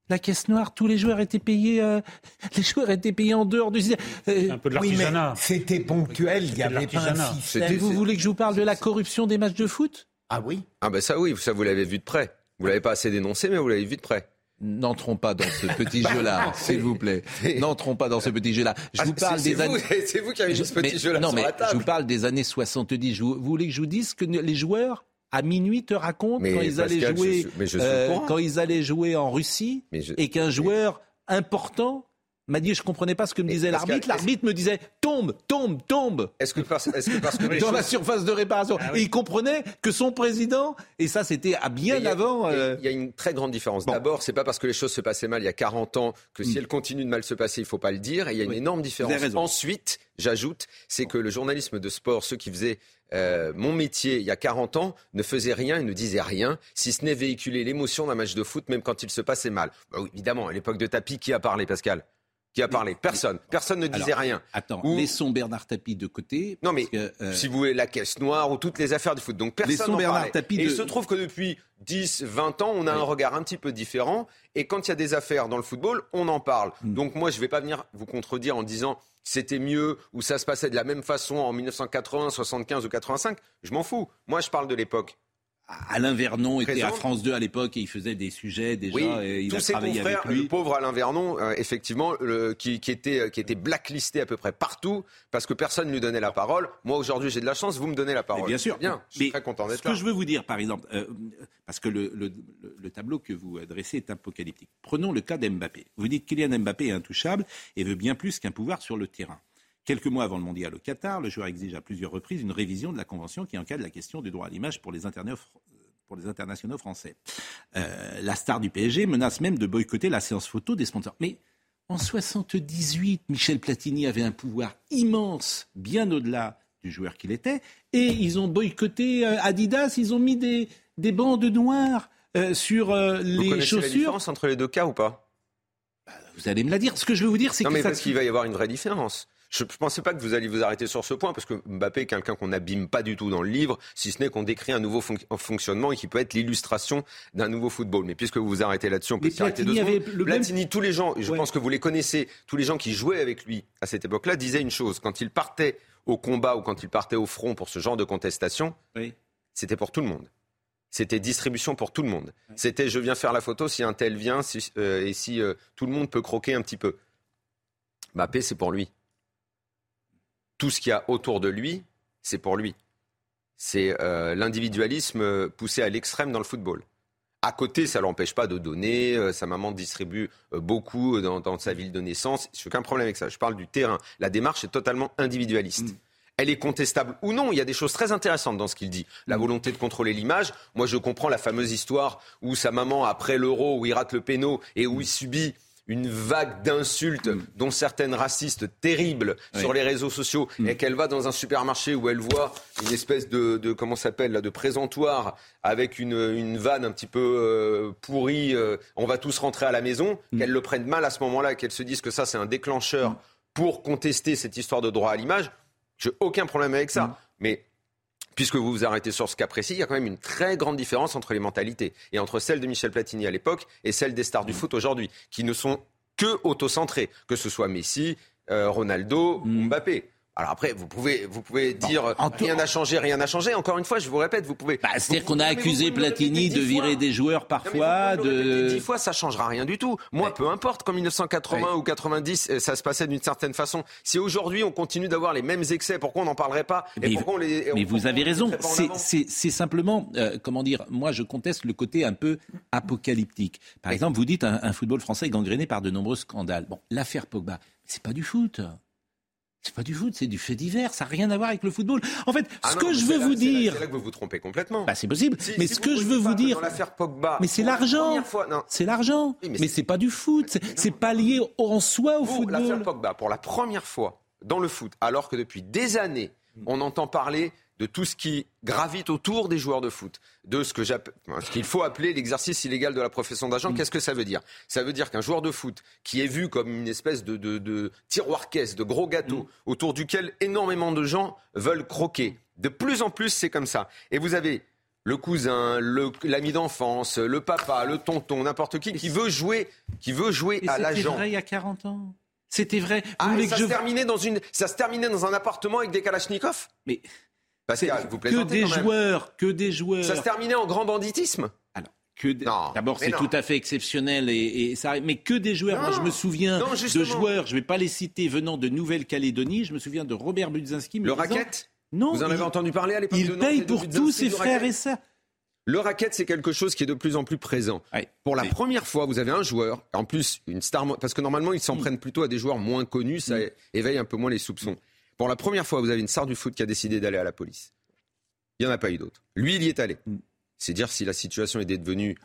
La caisse noire, tous les joueurs étaient payés, euh, les joueurs étaient payés en dehors du. un peu de l'artisanat. c'était ponctuel, il y avait pas un Vous voulez que je vous parle de la corruption des matchs de foot? Ah oui? Ah ben ça oui, ça vous l'avez vu de près. Vous l'avez pas assez dénoncé, mais vous l'avez vu de près. N'entrons pas dans ce petit bah, jeu-là, s'il vous plaît. N'entrons pas dans ce petit jeu-là. Je vous ah, parle des années. C'est vous qui avez mis ce petit jeu-là sur la table. Je vous parle des années 70. Vous voulez que je vous dise que les joueurs à minuit te racontent quand ils allaient jouer, euh, quand ils allaient jouer en Russie et qu'un joueur important m'a dit je comprenais pas ce que me disait l'arbitre. L'arbitre me disait tombe, tombe, tombe. Est-ce que parce, est que parce que dans la surface de réparation, ah et il comprenait que son président et ça c'était à bien avant. Euh, il y, a une très grande différence. D'abord, c'est pas parce que les choses se passaient mal il y a 40 ans que si mm. elles continuent de mal se passer, il faut pas le dire. Et il y a une énorme différence. Ensuite, j'ajoute, c'est que le journalisme de sport, ceux qui faisaient euh, mon métier il y a 40 ans ne faisaient rien et ne disaient rien, si ce n'est véhiculer l'émotion d'un match de foot, même quand il se passait mal. Bah oui, évidemment, à l'époque de Tapi, qui a parlé, Pascal? Qui a parlé Personne. Personne ne disait rien. Attends, laissons Bernard Tapie de côté. Non, mais euh, si vous voulez, la caisse noire ou toutes les affaires du foot. Donc personne n'en parlait. Et il se trouve que depuis 10, 20 ans, on a un regard un petit peu différent. Et quand il y a des affaires dans le football, on en parle. Hmm. Donc moi, je ne vais pas venir vous contredire en disant c'était mieux ou ça se passait de la même façon en 1980, 75 ou 85. Je m'en fous. Moi, je parle de l'époque. Alain Vernon était à France 2 à l'époque et il faisait des sujets déjà. Oui, et il tous ses confrères, le pauvre Alain Vernon, euh, effectivement, qui, était, qui était blacklisté à peu près partout parce que personne ne lui donnait la parole. Moi, aujourd'hui, j'ai de la chance, vous me donnez la parole. bien sûr. Bien, je suis très content d'être là. Ce que je veux vous dire, par exemple, euh, parce que le, tableau que vous dressez est apocalyptique. Prenons le cas d'Mbappé. Vous dites Kylian Mbappé est intouchable et veut bien plus qu'un pouvoir sur le terrain. Quelques mois avant le mondial au Qatar, le joueur exige à plusieurs reprises une révision de la convention qui encadre la question du droit à l'image pour les pour les internationaux français. Euh, la star du PSG menace même de boycotter la séance photo des sponsors. Mais en 78, Michel Platini avait un pouvoir immense, bien au-delà du joueur qu'il était, et ils ont boycotté euh, Adidas, ils ont mis des, des bandes noires euh, sur les chaussures. la différence entre les deux cas ou pas? Bah, Vous allez me la dire. Ce que je veux vous dire, c'est que... Non, mais parce qu'il va y avoir une vraie différence. Je ne pensais pas que vous alliez vous arrêter sur ce point, parce que Mbappé est quelqu'un qu'on n'abîme pas du tout dans le livre, si ce n'est qu'on décrit un nouveau fonctionnement et qui peut être l'illustration d'un nouveau football. Mais puisque vous vous arrêtez là-dessus, on peut s'y arrêter deux secondes. Platini, tous les gens, je pense que vous les connaissez, tous les gens qui jouaient avec lui à cette époque-là disaient une chose. Quand il partait au combat ou quand il partait au front pour ce genre de contestation, c'était pour tout le monde. C'était distribution pour tout le monde. C'était je viens faire la photo si un tel vient euh, et si euh, tout le monde peut croquer un petit peu. Mbappé, c'est pour lui. Tout ce qu'il y a autour de lui, c'est pour lui. C'est euh, l'individualisme poussé à l'extrême dans le football. À côté, ça ne l'empêche pas de donner. Euh, sa maman distribue euh, beaucoup dans, sa ville de naissance. Je n'ai aucun problème avec ça. Je parle du terrain. La démarche est totalement individualiste. Mm. Elle est contestable ou non. Il y a des choses très intéressantes dans ce qu'il dit. La mm. volonté de contrôler l'image. Moi, je comprends la fameuse histoire où sa maman, après l'euro, où il rate le péno et où il subit une vague d'insultes, mm. dont certaines racistes terribles sur les réseaux sociaux, mm. et qu'elle va dans un supermarché où elle voit une espèce de, de comment s'appelle là, de présentoir avec une, une vanne un petit peu euh, pourrie, euh, on va tous rentrer à la maison, mm. qu'elle le prenne mal à ce moment-là, qu'elle se dise que ça c'est un déclencheur pour contester cette histoire de droit à l'image, j'ai aucun problème avec ça. Mais puisque vous vous arrêtez sur ce cas précis, il y a quand même une très grande différence entre les mentalités et entre celle de Michel Platini à l'époque et celle des stars du foot aujourd'hui, qui ne sont que autocentrés, que ce soit Messi, euh, Ronaldo mm. Mbappé. Alors après, vous pouvez, vous pouvez dire rien n'a changé, rien n'a changé. Encore une fois, je vous répète, vous pouvez. Bah, C'est-à-dire qu'on a accusé Platini de virer des joueurs parfois. de dix fois, ça changera rien du tout. Moi, peu importe. Qu'en 1980 ou 90, euh, ça se passait d'une certaine façon. Si aujourd'hui on continue d'avoir les mêmes excès, pourquoi on n'en parlerait pas Mais, pourquoi on les, mais vous avez raison. C'est simplement, euh, comment dire, moi je conteste le côté un peu apocalyptique. Par exemple, vous dites un, un football français gangréné par de nombreux scandales. Bon, l'affaire Pogba, c'est pas du foot. C'est pas du foot, c'est du fait divers. Ça n'a rien à voir avec le football. En fait, ah ce que je veux vous dire. C'est là que vous vous trompez complètement. Bah, c'est possible. mais ce que je veux vous dire. Pogba, mais c'est l'argent. C'est l'argent. mais, c'est pas du foot. C'est pas lié en soi au football. L'affaire Pogba, pour la première fois dans le foot, alors que depuis des années, on entend parler de tout ce qui gravite autour des joueurs de foot, de ce que ce qu'il faut appeler l'exercice illégal de la profession d'agent. Mm. Qu'est-ce que ça veut dire? Ça veut dire qu'un joueur de foot qui est vu comme une espèce de, de, tiroir caisse, de gros gâteau, mm. autour duquel énormément de gens veulent croquer. De plus en plus, c'est comme ça. Et vous avez le cousin, l'ami d'enfance, le papa, le tonton, n'importe qui, qui veut jouer, qui veut jouer à l'agent. C'était vrai il y a 40 ans? C'était vrai? Ah, ça, se terminait dans une, ça se terminait dans un appartement avec des kalachnikovs? Mais que des joueurs, que des joueurs. Ça se terminait en grand banditisme Alors, d'abord c'est tout à fait exceptionnel et, ça, mais que des joueurs. Moi, je me souviens de joueurs, je ne vais pas les citer, venant de Nouvelle-Calédonie. Je me souviens de Robert Budzinski. Le racket Non. Vous en avez entendu parler à l'époque Il paye pour tous ses frères et sœurs. Le racket, c'est quelque chose qui est de plus en plus présent. Pour la première fois, vous avez un joueur, en plus une star, parce que normalement ils s'en prennent plutôt à des joueurs moins connus, ça éveille un peu moins les soupçons. Pour la première fois, vous avez une star du foot qui a décidé d'aller à la police. Il n'y en a pas eu d'autres. Lui, il y est allé. Mm. C'est dire si la situation est devenue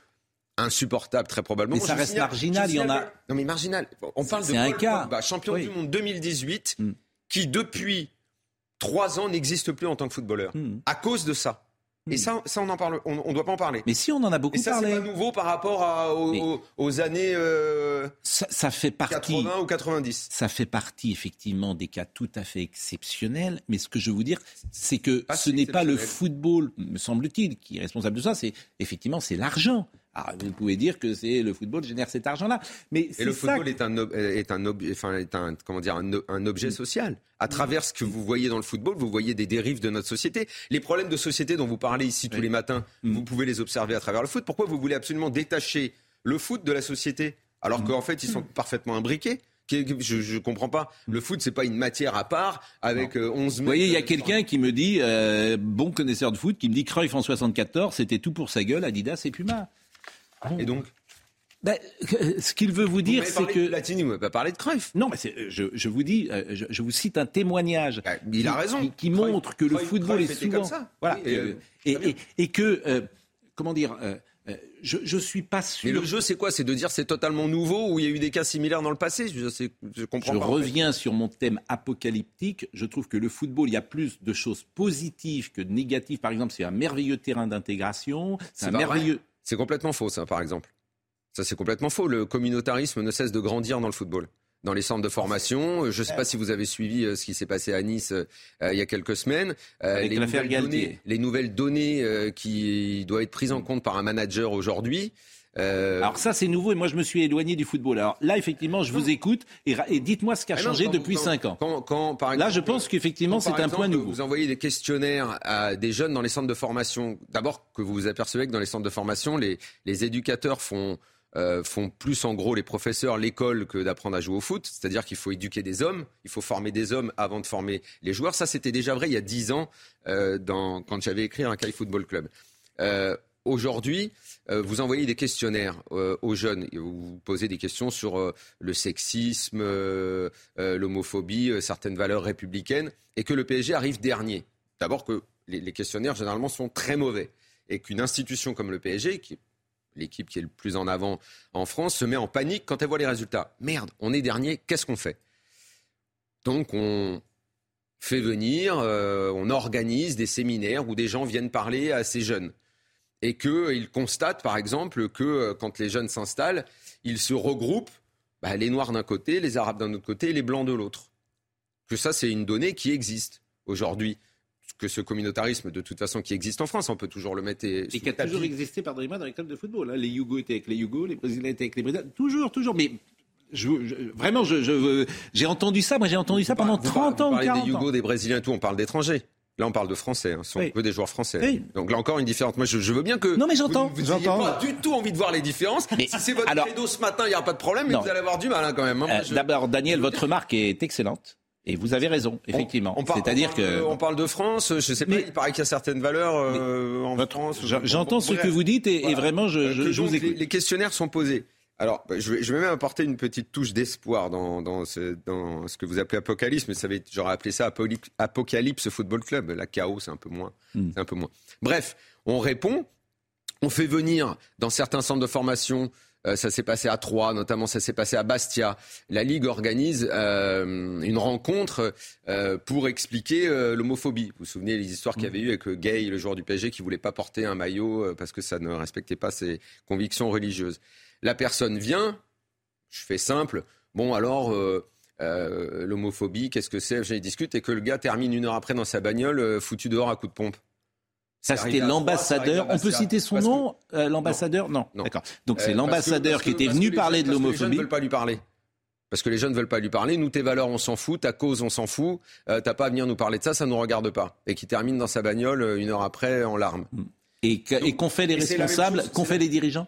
insupportable, très probablement. Mais ça reste marginal, il y en a. Non, mais marginal. On parle de un cas. champion du monde 2018, mm. qui depuis trois ans n'existe plus en tant que footballeur. Mm. À cause de ça. Et ça, ça on en parle, on, ne doit pas en parler. Mais si on en a beaucoup et ça, parlé. C'est pas nouveau par rapport à, aux, années euh, ça, fait partie, 80 ou 90. Ça fait partie effectivement des cas tout à fait exceptionnels. Mais ce que je veux vous dire, c'est que ce n'est pas le football, me semble-t-il, qui est responsable de ça. C'est effectivement c'est l'argent. Alors, vous pouvez dire que c'est le football génère cet argent-là, mais et le football est un est un, enfin, est un comment dire un, objet social. À travers ce que vous voyez dans le football, vous voyez des dérives de notre société. Les problèmes de société dont vous parlez ici tous les matins, mm. vous pouvez les observer à travers le foot. Pourquoi vous voulez absolument détacher le foot de la société alors mm. qu'en fait ils sont parfaitement imbriqués? Je ne comprends pas. Le foot, c'est pas une matière à part avec 11 euh, Vous voyez, il y a quelqu'un qui me dit, euh, bon connaisseur de foot, qui me dit Cruyff en 74, c'était tout pour sa gueule, Adidas et Puma. Et donc ben, ce qu'il veut vous dire, c'est que Platini ne pas parler de Cruyff. Non, mais je, je, vous dis, euh, je, vous cite un témoignage. Ben, il a raison. Qui, montre que le football est souvent comme ça. Voilà, et, et, et, que euh, comment dire. Euh, je ne suis pas sûr. Mais le jeu, c'est quoi? C'est de dire c'est totalement nouveau ou il y a eu des cas similaires dans le passé? Je, je comprends je pas. reviens sur mon thème apocalyptique. Je trouve que le football, il y a plus de choses positives que négatives. Par exemple, c'est un merveilleux terrain d'intégration. C'est un merveilleux. C'est complètement faux, ça, par exemple. Ça, c'est complètement faux. Le communautarisme ne cesse de grandir dans le football. Dans les centres de formation, je ne sais pas si vous avez suivi euh, ce qui s'est passé à Nice euh, il y a quelques semaines. Euh, les, nouvelles données, les, nouvelles données, qui doivent être prises en compte par un manager aujourd'hui, euh, Alors ça, c'est nouveau et moi, je me suis éloigné du football. Alors là, effectivement, je vous écoute et, dites-moi ce qui a changé depuis 5 ans. Quand, par là, je pense qu'effectivement, c'est un point nouveau. Vous envoyez des questionnaires à des jeunes dans les centres de formation. D'abord, que vous vous apercevez que dans les centres de formation, les, les éducateurs font euh, font plus en gros les professeurs l'école que d'apprendre à jouer au foot. C'est-à-dire qu'il faut éduquer des hommes, il faut former des hommes avant de former les joueurs. Ça, c'était déjà vrai il y a dix ans euh, dans, quand j'avais écrit un Kai Football Club. Euh, Aujourd'hui, euh, vous envoyez des questionnaires euh, aux jeunes, vous posez des questions sur euh, le sexisme, l'homophobie, certaines valeurs républicaines, et que le PSG arrive dernier. D'abord que les, questionnaires généralement sont très mauvais, et qu'une institution comme le PSG, qui l'équipe qui est le plus en avant en France, se met en panique quand elle voit les résultats. Merde, on est dernier, qu'est-ce qu'on fait? Donc on fait venir, on organise des séminaires où des gens viennent parler à ces jeunes. Et qu'ils constatent, par exemple, que euh, quand les jeunes s'installent, ils se regroupent, bah, les Noirs d'un côté, les Arabes d'un autre côté, et les Blancs de l'autre. Que ça, c'est une donnée qui existe aujourd'hui. Que ce communautarisme, de toute façon, qui existe en France, on peut toujours le mettre. Et, Et qui a toujours existé, pardonnez-moi, dans les clubs de football. hein. Les Yougos étaient avec les Yougos, les Brésiliens étaient avec les Brésiliens. Toujours, toujours. Mais je, je- vraiment, je- j'ai entendu ça. Moi, j'ai entendu ça pendant 30 ans On 40 des. Yougos, des Brésiliens et tout, on parle d'étrangers. Là, on parle de Français, hein. ce sont Oui. que des joueurs français. Oui. Donc là encore, une différence. Moi, je, je veux bien que. Non, mais j'entends. Vous n'ayez pas du tout envie de voir les différences. Mais- si c'est votre alors- credo ce matin, il n'y aura pas de problème, mais Non. vous allez avoir du mal hein, quand même. hein. Euh, je- D'abord, Daniel, votre remarque est excellente. Et vous avez raison, effectivement. On parle- C'est-à-dire on que. parle- On parle de France, je sais pas, il paraît qu'il y a certaines valeurs euh, en France. J'en- J'entends ce Bref. que vous dites et, vraiment, je, Euh, je- que je vous écoute. Les, les questionnaires sont posés. Alors, bah, je vais, je vais même apporter une petite touche d'espoir dans, dans, ce, dans ce que vous appelez apocalypse, mais ça va être- j'aurais appelé ça Apocalypse, Apocalypse Football Club. La chaos, c'est un peu moins. Hmm. C'est un peu moins. Bref, on répond. On fait venir dans certains centres de formation. euh, ça s'est passé à Troyes, notamment ça s'est passé à Bastia. La Ligue organise euh, une rencontre euh, pour expliquer l'homophobie. Vous vous souvenez les histoires qu'il y avait eu avec Gay, le joueur du PSG, qui voulait pas porter un maillot parce que ça ne respectait pas ses convictions religieuses. La personne vient, je fais simple, bon alors euh, euh, l'homophobie, qu'est-ce que c'est J'en discute et que le gars termine une heure après dans sa bagnole euh, foutu dehors à coups de pompe. Ça, c'était l'ambassadeur. On peut citer son Parce nom L'ambassadeur? Non. Non. D'accord. Donc, c'est l'ambassadeur qui était venu parler jeunes- de que Les jeunes l'homophobie. ne veulent pas lui parler. Parce que les jeunes ne veulent pas lui parler. Nous, tes valeurs, on s'en fout. Ta cause, on s'en fout. T'as pas à venir nous parler de ça, ça nous regarde pas. Et qui termine dans sa bagnole une heure après en larmes. Et que- et qu'ont fait les responsables Qu'ont fait les dirigeants?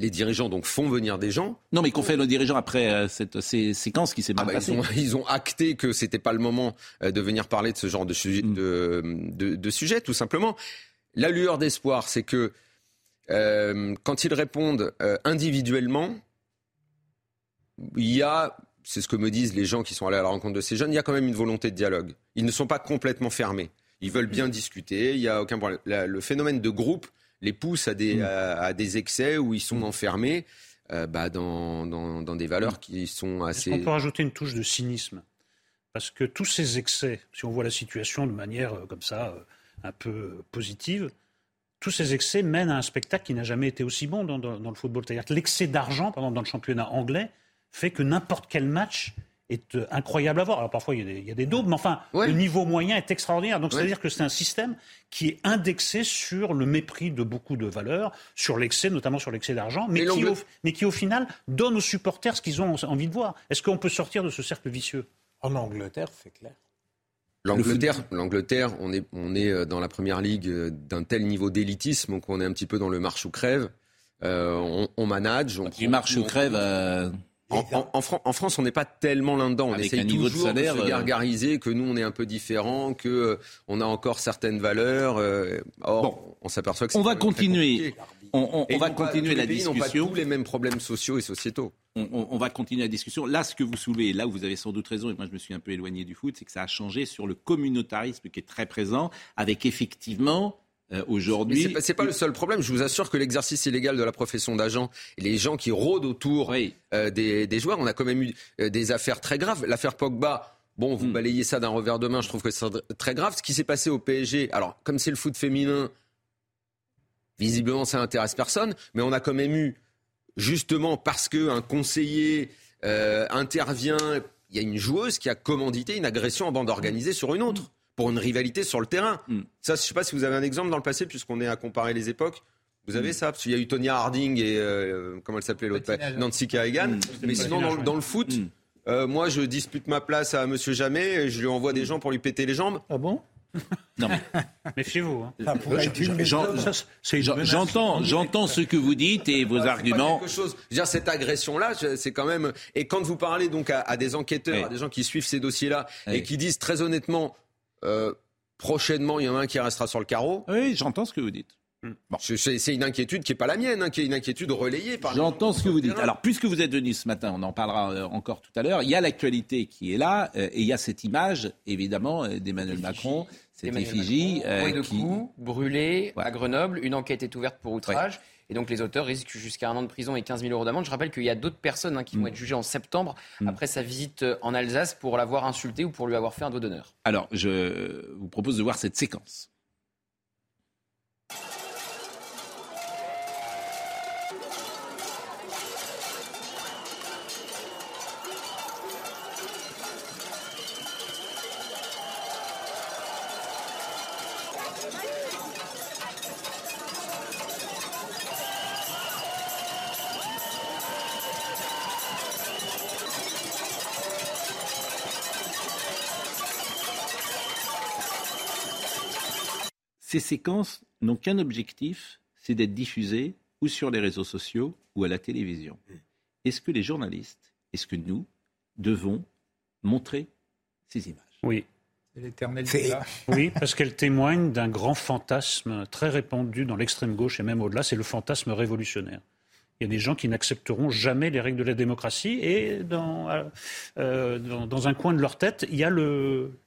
Les dirigeants donc font venir des gens. Non, mais qu'ont fait les dirigeants après euh, cette ces séquence qui s'est mal Ah bah, passée ils, ont, ils ont acté que c'était pas le moment euh, de venir parler de ce genre de, sujet, Mm. de, de, de sujet, tout simplement. La lueur d'espoir, c'est que euh, quand ils répondent euh, individuellement, il y a, c'est ce que me disent les gens qui sont allés à la rencontre de ces jeunes, il y a quand même une volonté de dialogue. Ils ne sont pas complètement fermés. Ils veulent bien discuter, il n'y a aucun problème. La- le phénomène de groupe les pousse à des, à, à des excès où ils sont enfermés euh, bah, dans, dans, dans des valeurs qui sont assez... qu'on peut rajouter une touche de cynisme? Parce que tous ces excès, si on voit la situation de manière euh, comme ça, euh, un peu positive, tous ces excès mènent à un spectacle qui n'a jamais été aussi bon dans, dans- dans le football. C'est-à-dire que l'excès d'argent, par exemple, dans le championnat anglais, fait que n'importe quel match est euh, incroyable à voir. Alors parfois, il y a des, il y a des daubes, mais enfin, le niveau moyen est extraordinaire. Donc, Ouais. c'est-à-dire que c'est un système qui est indexé sur le mépris de beaucoup de valeurs, sur l'excès, notamment sur l'excès d'argent, mais, Mais qui, au, mais qui, au final, donne aux supporters ce qu'ils ont envie de voir. Est-ce qu'on peut sortir de ce cercle vicieux? En Angleterre, c'est clair. L'Angleterre, l'Angleterre, on est, on est euh, dans la première ligue euh, d'un tel niveau d'élitisme, donc on est un petit peu dans le marche ou crève. Euh, on, on manage. On Du prend- marche ou on- crève. euh, En, en- en Fran- en France, on n'est pas tellement là-dedans. On Avec essaye un niveau de toujours salaire, se euh, gargariser que nous, on est un peu différent, que euh, on a encore certaines valeurs. euh, or, on s'aperçoit que c'est on va continuer. On, on- on va continuer tous la les pays n'ont pas discussion. tous les mêmes problèmes sociaux et sociétaux. On, on- on va continuer la discussion. Là, ce que vous soulevez, là où vous avez sans doute raison, et moi je me suis un peu éloigné du foot, c'est que ça a changé sur le communautarisme qui est très présent, avec effectivement euh, aujourd'hui. c'est pas- c'est pas le seul problème. Je vous assure que l'exercice illégal de la profession d'agent et les gens qui rôdent autour euh, des, des joueurs, on a quand même eu euh, des affaires très graves. L'affaire Pogba. Bon, Hmm. vous balayez ça d'un revers de main, je trouve que c'est très grave. Ce qui s'est passé au PSG, alors comme c'est le foot féminin, visiblement ça intéresse personne, mais on a quand même eu, justement parce qu'un conseiller euh, intervient, il y a une joueuse qui a commandité une agression en bande organisée sur une autre, pour une rivalité sur le terrain. Ça, je ne sais pas si vous avez un exemple dans le passé, puisqu'on est à comparer les époques. Vous avez ça Parce qu'il y a eu Tonya Harding et, euh, comment elle s'appelait l'autre Nancy Kerrigan. Mais sinon, dans, le- dans le foot, euh, moi, je dispute ma place à Monsieur Jamais, et je lui envoie des gens pour lui péter les jambes. Ah bon? Non, mais... Méfiez-vous. Hein. J'entends, j'entends ce que vous dites et vos arguments. Quelque chose. Je veux dire, cette agression-là, c'est quand même. Et quand vous parlez donc à, des enquêteurs, à des gens qui suivent ces dossiers-là et qui disent très honnêtement, euh, prochainement, il y en a un qui restera sur le carreau. Oui, j'entends ce que vous dites. Hmm. C'est une inquiétude qui n'est pas la mienne, hein, qui est une inquiétude relayée par. J'entends ce que vous dites. Alors, puisque vous êtes venu ce matin, on en parlera euh, encore tout à l'heure. Il y a l'actualité qui est là, euh, et il y a cette image, évidemment, d'Emmanuel Macron, cette effigie de qui coups, brûlée à Grenoble. Une enquête est ouverte pour outrage. Et donc les auteurs risquent jusqu'à un an de prison et 15 000 euros d'amende. Je rappelle qu'il y a d'autres personnes hein, qui vont mm. être jugées en septembre mm. après sa visite euh, en Alsace pour l'avoir insulté ou pour lui avoir fait un dos d'honneur. Alors, je vous propose de voir cette séquence. Ces séquences n'ont qu'un objectif, c'est d'être diffusées ou sur les réseaux sociaux ou à la télévision. Est-ce que les journalistes, est-ce que nous devons montrer ces images? Oui. L'éternel Oui, parce qu'elles témoignent d'un grand fantasme très répandu dans l'extrême gauche et même au-delà, c'est le fantasme révolutionnaire. Il y a des gens qui n'accepteront jamais les règles de la démocratie et dans, euh, dans, un coin de leur tête, il y a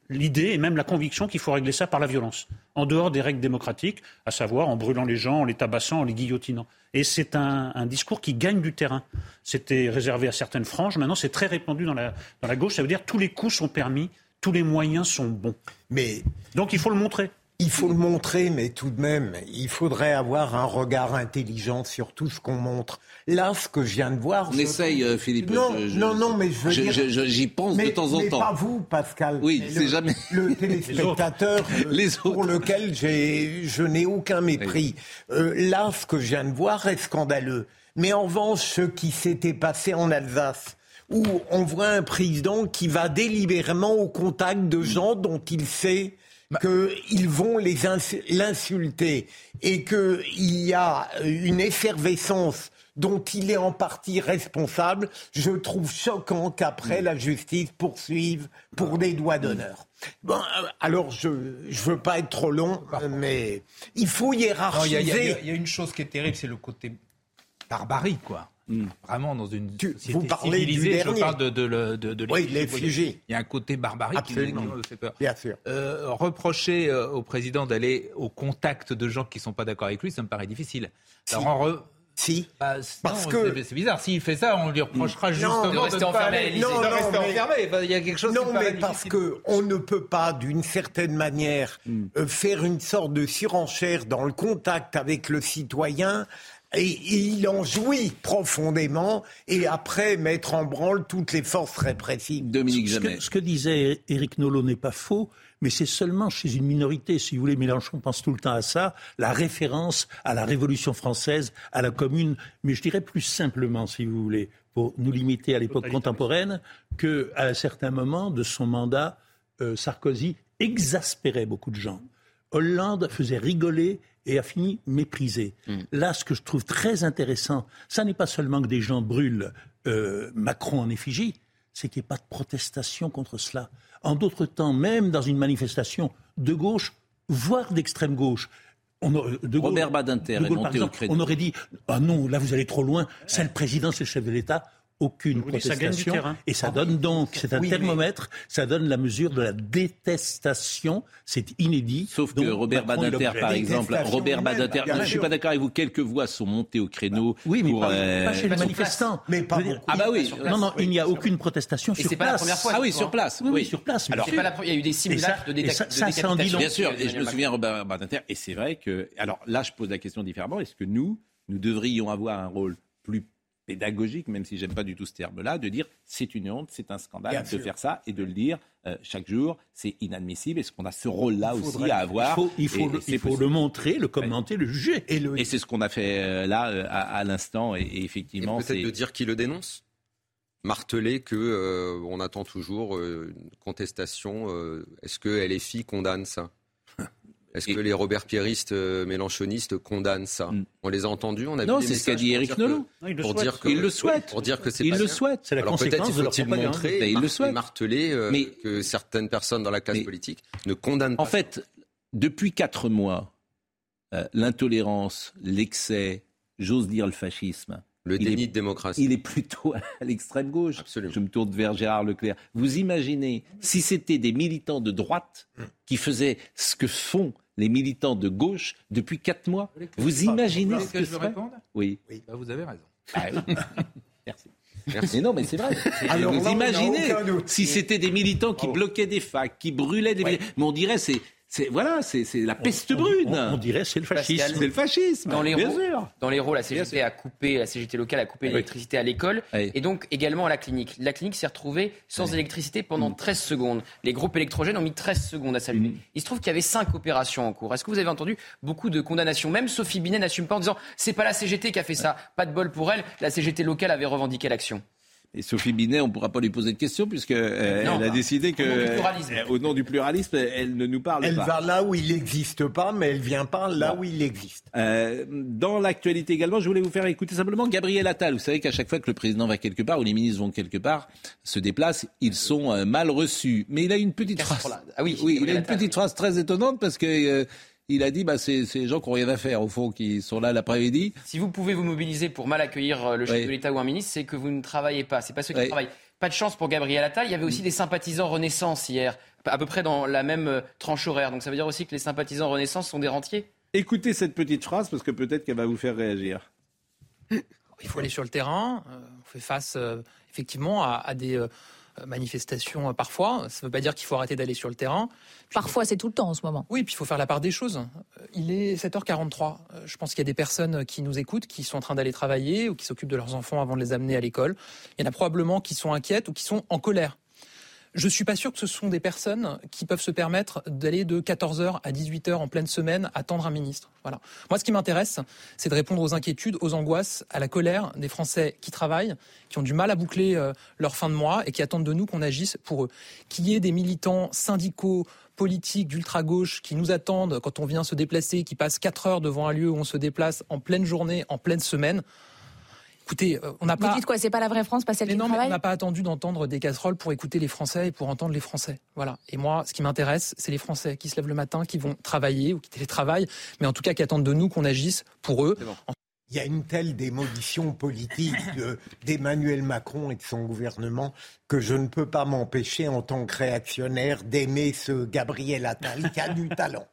l'idée et même la conviction qu'il faut régler ça par la violence, en dehors des règles démocratiques, à savoir en brûlant les gens, en les tabassant, en les guillotinant. Et c'est un, discours qui gagne du terrain. C'était réservé à certaines franges, maintenant c'est très répandu dans la, dans la gauche, ça veut dire tous les coups sont permis, tous les moyens sont bons. Mais donc il faut le montrer. Il faut le montrer, mais tout de même, il faudrait avoir un regard intelligent sur tout ce qu'on montre. Là, ce que je viens de voir... On essaye, euh, Philippe. Non, non, non, mais je veux dire... J'y pense de temps en temps. Mais pas vous, Pascal. Oui, c'est jamais... Le téléspectateur les pour lequel je n'ai aucun mépris. Euh, là, ce que je viens de voir est scandaleux. Mais en revanche, ce qui s'était passé en Alsace, où on voit un président qui va délibérément au contact de gens dont il sait. Qu'ils vont l'insulter et qu'il y a une effervescence dont il est en partie responsable, je trouve choquant qu'après la justice poursuive pour des doigts d'honneur. Bon, euh, alors je ne veux pas être trop long, mais il faut hiérarchiser. Il y, a une chose qui est terrible, c'est le côté barbarie, quoi. Hmm. Vraiment dans une société vous parlez civilisée, je parle de, de, de, de oui, les Il y a un côté barbarique qui me fait peur. Bien sûr. Euh, reprocher euh, au président d'aller au contact de gens qui ne sont pas d'accord avec lui, ça me paraît difficile. Alors, en re... Si. Bah, Parce que c'est bizarre. S'il fait ça, on lui reprochera justement de rester enfermé. Non, non, rester enfermé. Il y a quelque chose. Non, mais parce que on ne peut pas, d'une certaine manière, hmm. euh, faire une sorte de surenchère dans le contact avec le citoyen et, il en jouit profondément et après mettre en branle toutes les forces répressives. Dominique ce que, ce que disait Éric Nolot n'est pas faux, mais c'est seulement chez une minorité. Si vous voulez, Mélenchon pense tout le temps à ça, la référence à la Révolution française, à la Commune, mais je dirais plus simplement, si vous voulez, pour nous limiter à l'époque contemporaine, qu'à un certain moment de son mandat, euh, Sarkozy exaspérait beaucoup de gens. Hollande faisait rigoler et a fini méprisé. Mm. Là, ce que je trouve très intéressant, ça n'est pas seulement que des gens brûlent euh, Macron en effigie, c'est qu'il n'y ait pas de protestation contre cela. En d'autres temps, même dans une manifestation de gauche, voire d'extrême gauche, on de Robert Badinter est monté au On aurait dit ah non, là vous allez trop loin. C'est le président, c'est le chef de l'État aucune protestation. et ça donne donc, c'est un thermomètre, ça donne la mesure de la détestation. C'est inédit. Sauf que Robert Badinter, par exemple, Robert Badinter, je ne suis pas d'accord avec vous, quelques voix sont montées au créneau. Oui, mais pour, pas, euh, chez les manifestants. Mais pas ah bah oui. Non, non, il n'y a aucune protestation sur place. Pas la première fois, ah oui, sur place. Oui, sur place. Alors, pas il y a eu des simulacres de, décapitation. Bien sûr, et je me souviens Robert Badinter, et c'est vrai que, alors là, je pose la question différemment. Est-ce que nous, nous devrions avoir un rôle plus pédagogique, même si j'aime pas du tout ce terme-là, de dire c'est une honte, c'est un scandale de faire ça et de le dire euh, chaque jour, c'est inadmissible. Est-ce qu'on a ce rôle-là aussi à avoir Il faut, il faut, le, montrer, le commenter, le juger. Et, et c'est ce qu'on a fait euh, là euh, à, l'instant. Et, effectivement, peut-être de dire qui le dénonce marteler que on attend toujours une contestation. Est-ce que LFI condamne ça? Est-ce que les Robert Pierristes euh, mélanchonistes condamnent ça Mm. On les a entendus on a Non, c'est ce qu'a dit que- Nolot. Il le Pour souhaite. dire que, Il le souhaite. Pour dire que c'est Il pas le bien. souhaite. C'est la Alors peut-être conséquence de leur faut-il propagande. montrer, Mais il le souhaite. marteler euh, Mais- que certaines personnes dans la classe Mais- politique ne condamnent pas. En fait, depuis quatre mois, euh, l'intolérance, l'excès, j'ose dire le fascisme, le déni est- de démocratie. il est plutôt à l'extrême gauche. Absolument. Je me tourne vers Gérard Leclerc. Vous imaginez si c'était des militants de droite qui faisaient ce que font les militants de gauche depuis quatre mois Vous imaginez ce que que je serait répondre Oui. Bah, Vous avez raison. Ah oui. Merci. Merci. Mais non, mais c'est vrai. Alors vous là, imaginez si c'était des militants qui Oh. bloquaient des facs, qui brûlaient des. Ouais. Mais on dirait c'est c'est voilà c'est c'est la peste On- brune. On, on dirait c'est le fascisme. C'est le fascisme. Dans les bien sûr. Dans l'Hérault, la CGT a coupé, la CGT locale a coupé Oui. l'électricité à l'école Oui. et donc également à la clinique. La clinique s'est retrouvée sans électricité pendant Mm. 13 secondes. Les groupes électrogènes ont mis 13 secondes à s'allumer. Mm. Il se trouve qu'il y avait 5 opérations en cours. Est-ce que vous avez entendu beaucoup de condamnations? Même Sophie Binet n'assume pas en disant c'est pas la CGT qui a fait ça. Pas de bol pour elle. La CGT locale avait revendiqué l'action. Et Sophie Binet, on ne pourra pas lui poser de questions puisque euh, elle a décidé que au nom du pluralisme. euh, au nom du pluralisme, elle ne nous parle Elle pas. va là où il n'existe pas, mais elle vient pas là où il existe. Euh, dans l'actualité également, je voulais vous faire écouter simplement Gabriel Attal. Vous savez qu'à chaque fois que le président va quelque part ou les ministres vont quelque part, se déplacent, ils sont euh, mal reçus. Mais il a une petite phrase. Ah oui, oui, il a une Attal. petite phrase très étonnante parce que euh, il a dit, bah, c'est les gens qui n'ont rien à faire au fond, qui sont là l'après-midi. Si vous pouvez vous mobiliser pour mal accueillir euh, le chef Oui. de l'État ou un ministre, c'est que vous ne travaillez pas. C'est pas ceux qui Oui. travaillent. Pas de chance pour Gabriel Attal. Il y avait aussi des sympathisants Renaissance hier, à peu près dans la même euh, tranche horaire. Donc ça veut dire aussi que les sympathisants Renaissance sont des rentiers. Écoutez cette petite phrase parce que peut-être qu'elle va vous faire réagir. Il faut aller sur le terrain. euh, on fait face euh, effectivement à, à des euh, manifestations euh, parfois. Ça ne veut pas dire qu'il faut arrêter d'aller sur le terrain. Parfois, c'est tout le temps en ce moment. Oui, puis il faut faire la part des choses. Euh, Il est 7h43. Euh, Je pense qu'il y a des personnes qui nous écoutent, qui sont en train d'aller travailler ou qui s'occupent de leurs enfants avant de les amener à l'école. Il y en a probablement qui sont inquiètes ou qui sont en colère. Je suis pas sûr que ce sont des personnes qui peuvent se permettre d'aller de 14h à 18h en pleine semaine attendre un ministre. Voilà. Moi, ce qui m'intéresse, c'est de répondre aux inquiétudes, aux angoisses, à la colère des Français qui travaillent, qui ont du mal à boucler euh, leur fin de mois et qui attendent de nous qu'on agisse pour eux. Qu'il y ait des militants syndicaux, politiques d'ultra-gauche qui nous attendent quand on vient se déplacer, qui passent 4 heures devant un lieu où on se déplace en pleine journée, en pleine semaine. Écoutez, euh, on n'a Vous pas... dites quoi C'est pas la vraie France, pas celle Mais qui non, mais on travaille n'a pas attendu d'entendre des casseroles pour écouter les Français et pour entendre les Français. Voilà. Et moi, ce qui m'intéresse, c'est les Français qui se lèvent le matin, qui vont travailler ou qui télétravaillent, mais en tout cas qui attendent de nous qu'on agisse pour eux. Il y a une telle démolition politique de- d'Emmanuel Macron et de son gouvernement que je ne peux pas m'empêcher, en tant que réactionnaire, d'aimer ce Gabriel Attal qui a du talent.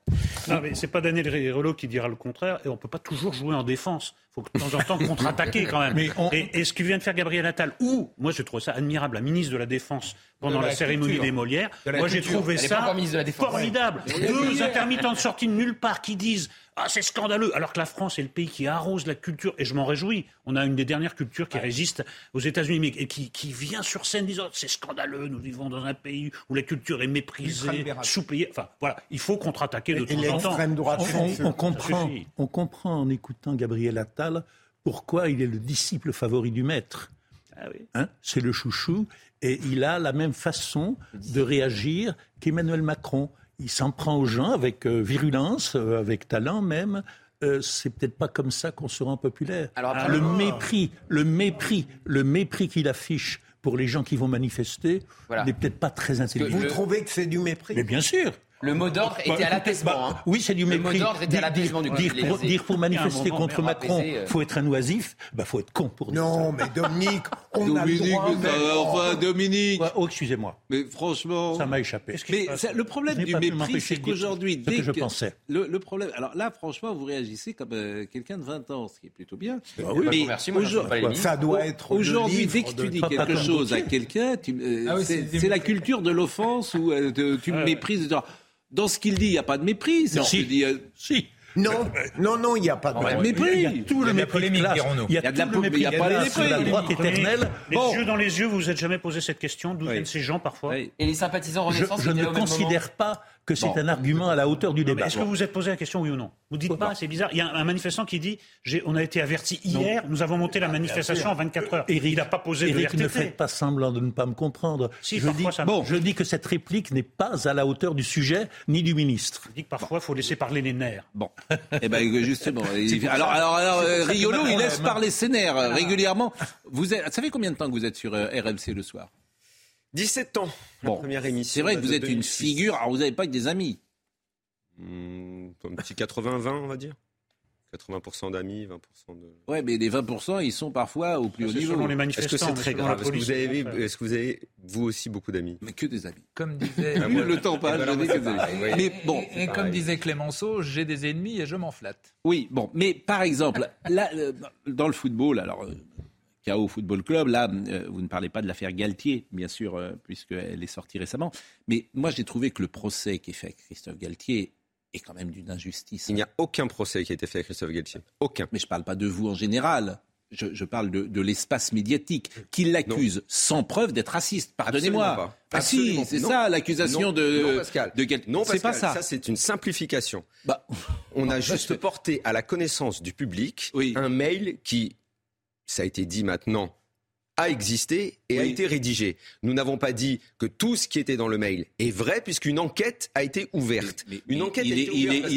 Non, mais c'est pas Daniel Riolo qui dira le contraire, et on peut pas toujours jouer en défense. Il faut que de temps en temps contre-attaquer quand même. Mais on- et, et ce que vient de faire Gabriel Attal, ou, moi je trouve ça admirable, la ministre de la Défense pendant De la, la cérémonie des Molières, De moi j'ai trouvé Elle ça de formidable. Deux intermittents de sortie de nulle part qui disent ah c'est scandaleux, alors que la France est le pays qui arrose la culture, et je m'en réjouis. On a une des dernières cultures qui résiste aux États-Unis, mais et qui, qui vient sur scène disant c'est scandaleux, nous vivons dans un pays où la culture est méprisée, sous-payée. Enfin voilà, il faut contre-attaquer de Et temps en temps. l'extrême droite On, comprend, on comprend en écoutant Gabriel Attal pourquoi il est le disciple favori du maître. Ah oui. Hein, c'est le chouchou et il a la même façon de réagir qu'Emmanuel Macron. Il s'en prend aux gens avec euh, virulence, euh, avec talent même. Euh, c'est peut-être pas comme ça qu'on se rend populaire. Alors après- le mépris, le mépris, le mépris qu'il affiche pour les gens qui vont manifester Voilà. n'est peut-être pas très intelligent. Vous le- trouvez que c'est du mépris? Mais bien sûr. Le mot d'ordre était Bah, à écoutez, l'apaisement. bah, hein. Oui, c'est du Le mot mépris. d'ordre était à Dire- l'apaisement du dire, pour, dire pour manifester Il contre Macron, apaiser, euh. faut être un oisif, bah faut être con pour dire Non, mais Dominique, on a le droit. mais ça enfin, Dominique. Ouais, oh, excusez-moi, Mais franchement. ça m'a échappé. Mais ça- le problème du mépris, c'est qu'aujourd'hui, ce que dès je pensais. Le, le problème, alors là, franchement, vous réagissez comme euh, quelqu'un de 20 ans, ce qui est plutôt bien. Bah oui. Mais merci. Ça doit être. Aujourd'hui, dès que tu dis quelque chose à quelqu'un, euh, Ah c'est la culture de l'offense où te- tu méprises. Dans ce qu'il dit, il n'y a pas de mépris. Non. on te dit, euh, Si. Non, non, non, il n'y a pas de. Ouais, mépris. mépris. Il y a tout le a de la mépris polémique. Il y a, Il y a de la tout le po- mais il y a mépris pas de classe, la mépris. droite éternelle. Les Bon. yeux dans les yeux, vous vous êtes jamais posé cette question D'où Oui. viennent ces gens parfois. Et les sympathisants Renaissance je ne considère pas que c'est un argument à la hauteur du débat. Est-ce que vous vous êtes posé la question, oui ou non Vous dites pas, c'est bizarre. Il y a un manifestant qui dit on a été averti hier, nous avons monté la manifestation en 24 heures. Eric, il n'a pas posé Eric, de ne faites pas semblant de ne pas me comprendre. Si, je, dis, ça bon, je dis que cette réplique n'est pas à la hauteur du sujet ni du ministre. Je dis que parfois, il faut laisser parler les nerfs. Bon. eh ben, justement. alors, alors, alors euh, Riolo, il laisse parler ses nerfs euh, régulièrement. Vous, êtes, savez combien de temps que vous êtes sur euh, RMC le soir? 17 ans, la première émission. C'est vrai que vous êtes une figure. Alors, vous n'avez pas que des amis. Hmm, un petit 80-20, on va dire. 80% d'amis, 20% de. Ouais, mais les 20%, ils sont parfois au plus haut niveau. les Est-ce que c'est très grave Est-ce que, vous avez, est que vous avez, vous aussi, beaucoup d'amis Mais que des amis. Comme disait. Ah, le temps passe, je que des amis. Mais bon. Et, comme disait Clémenceau, j'ai des ennemis et je m'en flatte. Oui, bon. Mais par exemple, là, euh, dans le football, alors. Euh, KO Football Club, là, euh, vous ne parlez pas de l'affaire Galtier, bien sûr, puisqu'elle est sortie récemment. Mais moi, j'ai trouvé que le procès qui est fait avec Christophe Galtier est quand même d'une injustice. Il n'y a aucun procès qui a été fait à Christophe Galtier. Aucun. Mais je ne parle pas de vous en général. Je, parle de, l'espace médiatique qui l'accuse sans preuve d'être raciste. Pardonnez-moi. Ah si, c'est ça l'accusation de, non, Pascal. de Non, c'est pas ça. Ça, c'est une simplification. Bah. On a juste porté à la connaissance du public un mail qui, ça a été dit maintenant, a existé et a été rédigé. Nous n'avons pas dit que tout ce qui était dans le mail est vrai, puisqu'une enquête a été ouverte. une enquête il a été ouverte.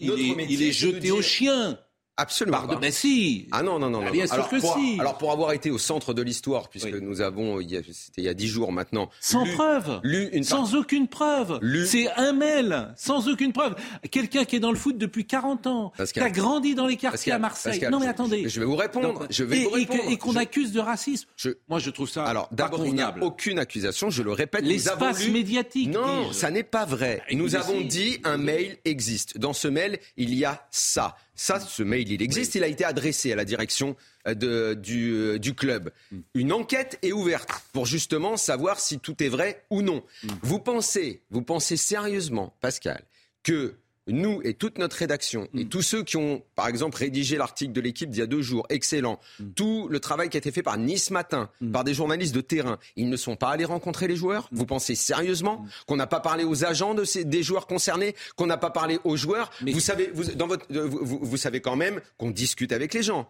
Il est, il est jeté au chien. Absolument. Pardon, mais si. Ah non, non, non. Ah, bien sûr alors, que pour, si. Alors pour avoir été au centre de l'histoire, puisque nous avons, c'était il y a dix jours maintenant. Sans preuve. Lu une sans aucune preuve. C'est un mail, sans aucune preuve. Quelqu'un qui est dans le foot depuis 40 ans, qui a grandi dans les quartiers à Marseille. non mais attendez. Je, vais vous répondre. je vais et, vous répondre. Et, qu'on accuse de racisme. Moi je trouve ça. Alors d'abord, il n'y a aucune accusation, je le répète. L'espace médiatique. Non, ça n'est pas vrai. Nous avons dit un mail existe. Dans ce mail, il y a ça. Ça, ce mail, il existe. Il a été adressé à la direction euh, de, du, euh, du, club. Mm. Une enquête est ouverte pour justement savoir si tout est vrai ou non. Mm. Vous pensez, vous pensez sérieusement, Pascal, que nous et toute notre rédaction et mm. tous ceux qui ont, par exemple, rédigé l'article de l'équipe d'il y a deux jours, excellent, mm. tout le travail qui a été fait par Nice Matin, mm. par des journalistes de terrain, ils ne sont pas allés rencontrer les joueurs? Vous pensez sérieusement qu'on n'a pas parlé aux agents de ces, des joueurs concernés, qu'on n'a pas parlé aux joueurs? Vous savez, vous, dans votre, vous, vous savez quand même qu'on discute avec les gens.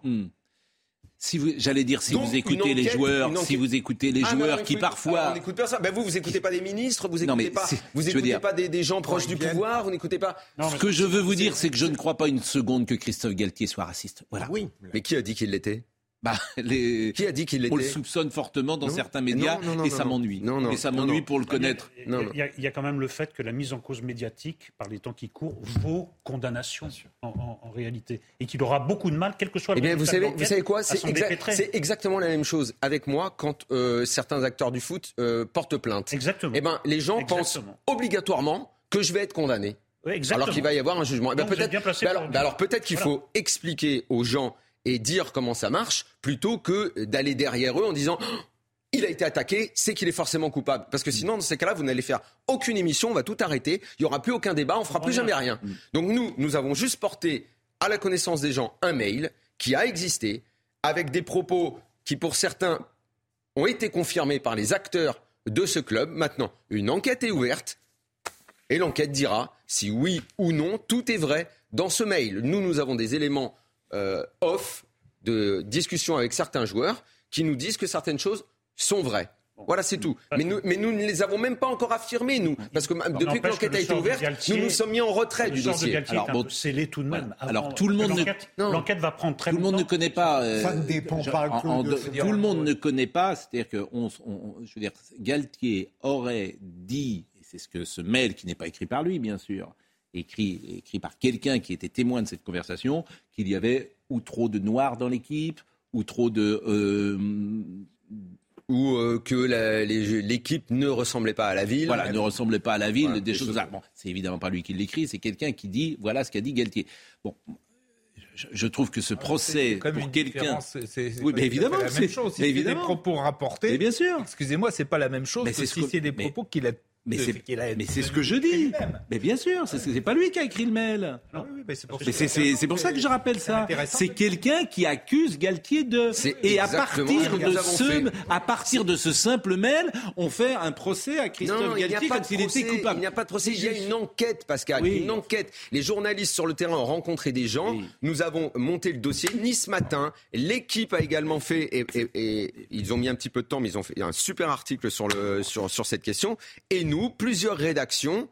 Si vous, j'allais dire, si vous écoutez les joueurs, si vous écoutez les ah, joueurs qui parfois. on écoute personne. Ben vous, vous écoutez pas des ministres, vous écoutez pas, vous écoutez pas des, gens proches du pouvoir, vous n'écoutez pas. Ce que je veux vous dire, c'est que je ne crois pas une seconde que Christophe Galtier soit raciste. Voilà. Oui. Mais qui a dit qu'il l'était? Bah, les... Qui a dit qu'il l'était On le soupçonne fortement dans certains médias et ça m'ennuie. Et ça m'ennuie pour le connaître. Il y, a, quand même le fait que la mise en cause médiatique, par les temps qui courent, vaut condamnation en, réalité. Et qu'il aura beaucoup de mal, quel que soit le eh bien, vous savez, vous savez quoi? C'est exactement la même chose avec moi quand euh, certains acteurs du foot euh, portent plainte. Exactement. Eh ben, les gens pensent obligatoirement que je vais être condamné. alors qu'il va y avoir un jugement. Eh ben, peut-être, ben alors, ben alors peut-être qu'il faut expliquer aux gens et dire comment ça marche plutôt que d'aller derrière eux en disant il a été attaqué, c'est qu'il est forcément coupable. Parce que sinon, dans ces cas-là, vous n'allez faire aucune émission, on va tout arrêter, il n'y aura plus aucun débat, on fera plus jamais rien. Mm. Donc nous, nous avons juste porté à la connaissance des gens un mail qui a existé, avec des propos qui, pour certains, ont été confirmés par les acteurs de ce club. Maintenant, une enquête est ouverte, et l'enquête dira si oui ou non tout est vrai dans ce mail. Nous, nous avons des éléments euh, off de discussion avec certains joueurs qui nous disent que certaines choses sont vraies. Voilà, c'est tout. Mais nous, mais nous ne les avons même pas encore affirmés, nous. Parce que depuis que l'enquête a été ouverte, nous nous sommes mis en retrait du dossier. alors, bon, c'est tout de même. Alors, tout le monde l'enquête va prendre très Tout le monde ne connaît pas. Euh, Ça ne dépend pas. tout le monde ne connaît pas. C'est-à-dire que, on, je veux dire, Galtier aurait dit, et c'est ce que ce mail qui n'est pas écrit par lui, bien sûr, écrit, écrit par quelqu'un qui était témoin de cette conversation, qu'il y avait ou trop de noirs dans l'équipe, ou trop de... Euh, ou euh, que l'équipe ne ressemblait pas à la ville. Voilà, ne ressemblait pas à la ville, des, choses. Bon, c'est évidemment pas lui qui l'écrit, c'est quelqu'un qui dit voilà ce qu'a dit Galtier. Bon, je, trouve que ce ah, procès pour quelqu'un. Oui, mais évidemment, c'est la même chose. Si évidemment. des propos rapportés. Mais bien sûr. Excusez-moi, c'est pas la même chose que si c'est des propos qu'il a mais c'est ce que je dis. Mais bien sûr, c'est pas lui qui a écrit le mail. Non, mais c'est pour, ça que je rappelle ça. C'est quelqu'un qui accuse Galtier de. Et à partir de ce, à partir de ce simple mail, on fait un procès à Christophe Galtier comme s'il était coupable. Il n'y a pas de procès. Il y a une enquête, Pascal. Une enquête. Les journalistes sur le terrain ont rencontré des gens. Nous avons monté le dossier. Ni ce matin, l'équipe a également fait et, ils ont mis un petit peu de temps, mais ils ont fait un super article sur le sur sur cette question. Et nous, plusieurs rédactions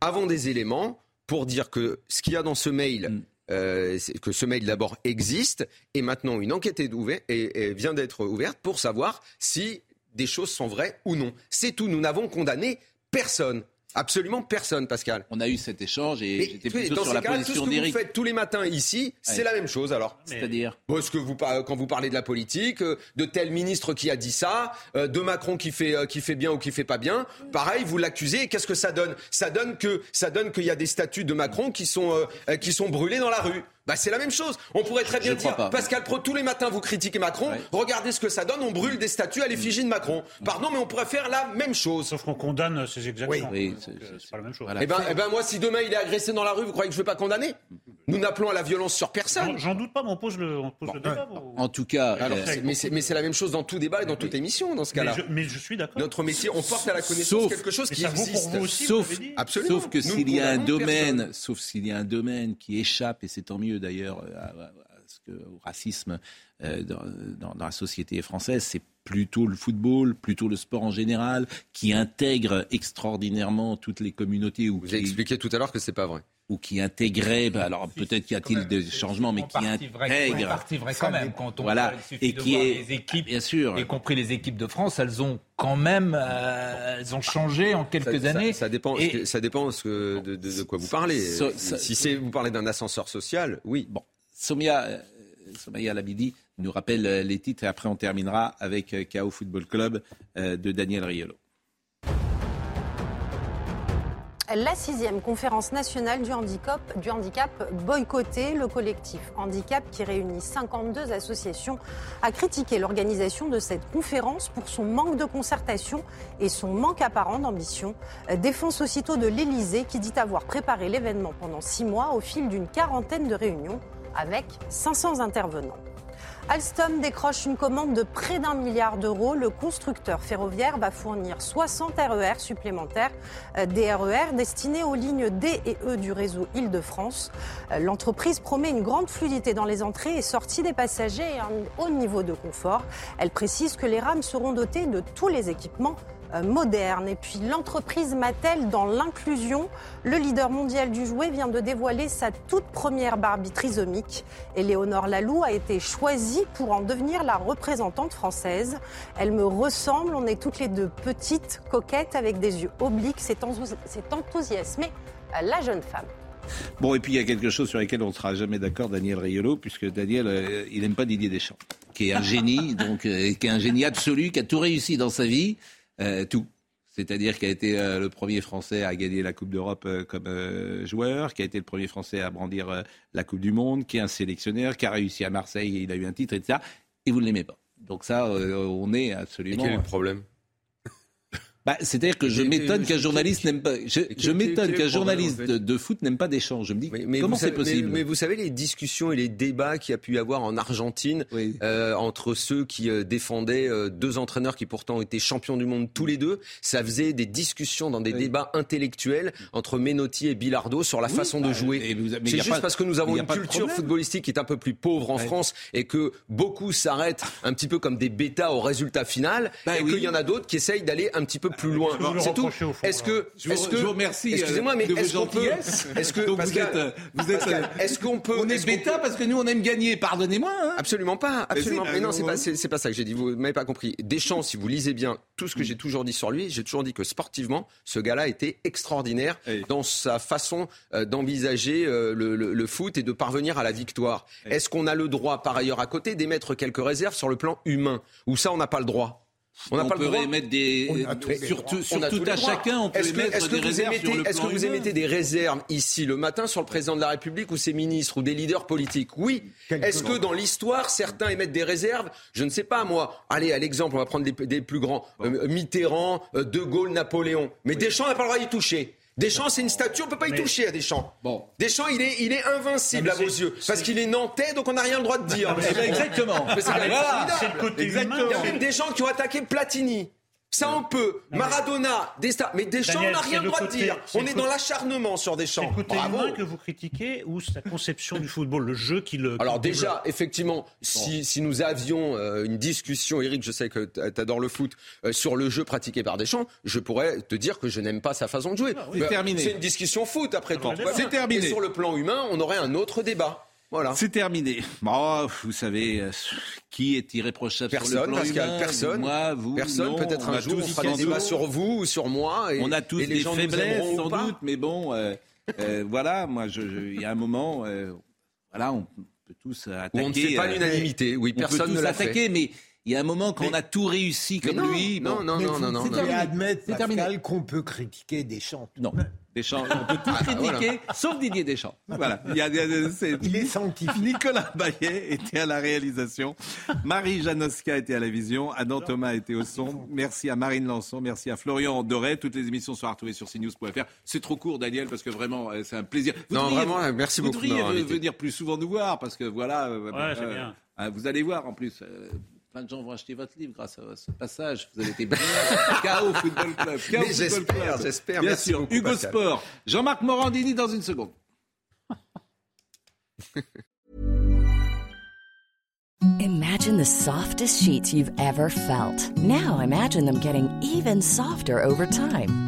avons des éléments pour dire que ce qu'il y a dans ce mail, mm. euh, que ce mail d'abord existe, et maintenant une enquête est ouverte et, vient d'être ouverte pour savoir si des choses sont vraies ou non. C'est tout. Nous n'avons condamné personne. Absolument personne, Pascal. On a eu cet échange et j'étais plutôt sur la position d'Éric. Tout ce que vous faites tous les matins ici, c'est la même chose alors. C'est-à-dire ce que vous, Quand vous parlez de la politique, euh, de tel ministre qui a dit ça, euh, de Macron qui fait, euh, qui fait bien ou qui fait pas bien, pareil, vous l'accusez et qu'est-ce que ça donne? Ça donne que ça donne qu'il y a des statuts de Macron qui sont, qui sont brûlés dans la rue. Bah, c'est la même chose. On pourrait très bien dire, Pascal Pro, tous les matins vous critiquez Macron, regardez ce que ça donne, on brûle des statues à l'effigie de Macron. Pardon, mais on pourrait faire la même chose. Sauf qu'on condamne ces exactions. Oui, c'est pas la même chose. Eh, ben, eh ben, moi, si demain il est agressé dans la rue, vous croyez que je ne vais pas condamner? Nous n'appelons à la violence sur personne. J'en doute pas, mais on pose le, débat. En tout cas, euh, mais c'est la même chose dans tout débat et dans toute émission dans ce cas-là. Mais, je, suis d'accord. Notre métier, on porte à la connaissance quelque chose qui existe. sauf, sauf que s'il y a un domaine, sauf s'il y a un domaine qui échappe, et c'est tant mieux d'ailleurs au racisme euh, dans, la société française, c'est plutôt le football, plutôt le sport en général, qui intègre extraordinairement toutes les communautés. Ou Vous avez expliqué tout à l'heure que c'est pas vrai ou qui intégrait, bah, alors peut-être qu'il y a-t-il des changements, mais qui intègre. partie vrai quand même quand on voilà et qui est les équipes, bien sûr, y compris les équipes de France, elles ont quand même, euh, elles ont changé en quelques années. Ça, dépend, ça dépend de, de, quoi vous parlez. si c'est vous parlez d'un ascenseur social, oui. Bon, Somia, euh, Somaya Labidi nous rappelle euh, les titres et après on terminera avec KO Football Club de Daniel Riolo la sixième conférence nationale du handicap, du handicap boycottée. Le collectif Handicap, qui réunit 52 associations, a critiqué l'organisation de cette conférence pour son manque de concertation et son manque apparent d'ambition. Défense aussitôt de l'Élysée, qui dit avoir préparé l'événement pendant six mois au fil d'une quarantaine de réunions avec 500 intervenants. Alstom décroche une commande de près d'un milliard d'euros. Le constructeur ferroviaire va fournir 60 RER supplémentaires, euh, des RER destinés aux lignes D et E du réseau Île-de-France. Euh, l'entreprise promet une grande fluidité dans les entrées et sorties des passagers et un haut niveau de confort. Elle précise que les rames seront dotées de tous les équipements moderne. Et puis l'entreprise Mattel dans l'inclusion. Le leader mondial du jouet vient de dévoiler sa toute première Barbie trisomique. Éléonore Lalou a été choisie pour en devenir la représentante française. Elle me ressemble, on est toutes les deux petites, coquettes, avec des yeux obliques. C'est enthousiasmé la jeune femme. Bon, et puis il y a quelque chose sur lequel on ne sera jamais d'accord, Daniel Riolo, puisque Daniel, euh, il n'aime pas Didier Deschamps, qui est un génie, donc, euh, qui est un génie absolu, qui a tout réussi dans sa vie. Euh, tout. C'est-à-dire qu'il a été euh, le premier Français à gagner la Coupe d'Europe euh, comme joueur, qui a été le premier Français à brandir la Coupe du Monde, qui est un sélectionneur, qui a réussi à Marseille et il a eu un titre, etc. Et vous ne l'aimez pas. Donc ça, on est absolument... Et quel est le problème? Bah, C'est-à-dire que je m'étonne qu'un journaliste n'aime pas. Je, m'étonne qu'un journaliste de, foot n'aime pas d'échange. Je me dis mais, comment c'est possible mais, vous savez les discussions et les débats qu'il y a pu y avoir en Argentine euh, entre ceux qui euh, défendaient euh, deux entraîneurs qui pourtant étaient champions du monde tous les deux, ça faisait des discussions dans des débats intellectuels entre Menotti et Bilardo sur la façon de bah, jouer. C'est juste parce que nous avons une culture footballistique qui est un peu plus pauvre en France et que beaucoup s'arrêtent un petit peu comme des bêtas au résultat final bah et qu'il y en a d'autres qui essayent d'aller un petit peu plus loin. C'est tout. Est-ce que, est-ce que, je vous remercie. Excusez-moi, mais est-ce qu'on peut, est-ce que, vous êtes, euh, vous êtes, euh, est-ce qu'on peut, on est bêta parce que nous on aime gagner. Pardonnez-moi. Hein. Absolument pas, absolument. Mais, non, c'est pas, c'est pas ça que j'ai dit. Vous m'avez pas compris. Deschamps, si vous lisez bien tout ce que j'ai toujours dit sur lui, j'ai toujours dit que sportivement, ce gars-là était extraordinaire dans sa façon euh, d'envisager le, foot et de parvenir à la victoire. Est-ce qu'on a le droit, par ailleurs, à côté, d'émettre quelques réserves sur le plan humain? Ou ça, on n'a pas le droit? On n'a pas le droit. Émettre des, surtout, surtout à chacun, on peut émettre des réserves Est-ce que vous émettez des réserves ici le matin sur le président de la République ou ses ministres ou des leaders politiques? Oui. Est-ce que dans l'histoire, certains émettent des réserves? Je ne sais pas, moi. Allez, à l'exemple, on va prendre des, plus grands. Euh, Mitterrand, euh, De Gaulle, Napoléon. Mais Deschamps n'a pas le droit d'y toucher. Deschamps, c'est une statue, on peut pas y toucher à Deschamps. Bon. Deschamps, il est, il est invincible à vos yeux. Parce qu'il est nantais, donc on n'a rien le droit de dire. Exactement. Mais c'est quand même Voilà. C'est le côté Exactement. humain. Il y a même des gens qui ont attaqué Platini. Ça, on peut. Maradona, des stars. Mais Deschamps, Daniel, on n'a c'est rien le le droit de côté- dire. c'est On le est côté- dans l'acharnement sur Deschamps. côté Bravo. humain que vous critiquez ou sa conception du football, le jeu qui le. Alors qui le déjà, effectivement, si, si nous avions euh, une discussion, Eric, je sais que tu adores le foot, euh, sur le jeu pratiqué par Deschamps, je pourrais te dire que je n'aime pas sa façon de jouer. C'est Bah, terminé. C'est une discussion foot après tout. débat. C'est terminé. Et sur le plan humain, on aurait un autre débat. Voilà. C'est terminé. Oh, vous savez, euh, qui est irréprochable sur le Personne, plan Pascal, humain personne. Moi, vous, Personne, peut-être on un a jour, on fera des débats sur vous ou sur moi. Et, on a tous et les des gens faiblesses sans doute, mais bon, euh, euh, voilà, moi, il y a un moment, euh, voilà, on peut tous attaquer. On ne fait pas l'unanimité. Oui, on personne peut tous ne l'a attaquer, fait. mais il y a un moment quand on a tout réussi Mais comme non, lui. non, bon. non, Mais non, vous non, non, non. admettre, C'est terminé. Qu'on peut critiquer Deschamps. Non. Deschamps, on peut tout Ah, critiquer, sauf Didier Deschamps. Voilà. Il, y a- il y a- c'est- Il est sanctifié. Nicolas Bayet était à la réalisation. Marie Janoska était à la vision. Adam Thomas était au son. Merci à Marine Lançon. Merci à Florian Doré. Toutes les émissions sont à retrouver sur cnews.fr. C'est trop court, Daniel, parce que vraiment, euh, c'est un plaisir. Non, devriez- vraiment, merci vous beaucoup de devriez venir plus souvent nous voir, parce que voilà. euh, Ouais, c'est bien. euh, vous allez voir en plus. euh, Plein de gens vont acheter votre livre grâce à ce passage. Vous avez été bien. KO Football Club. KO Mais Football j'espère, Club. j'espère. Bien Merci sûr. beaucoup, Hugo Pascal. Sport. Jean-Marc Morandini dans une seconde. Imagine the softest sheets you've ever felt. Now imagine them getting even softer over time.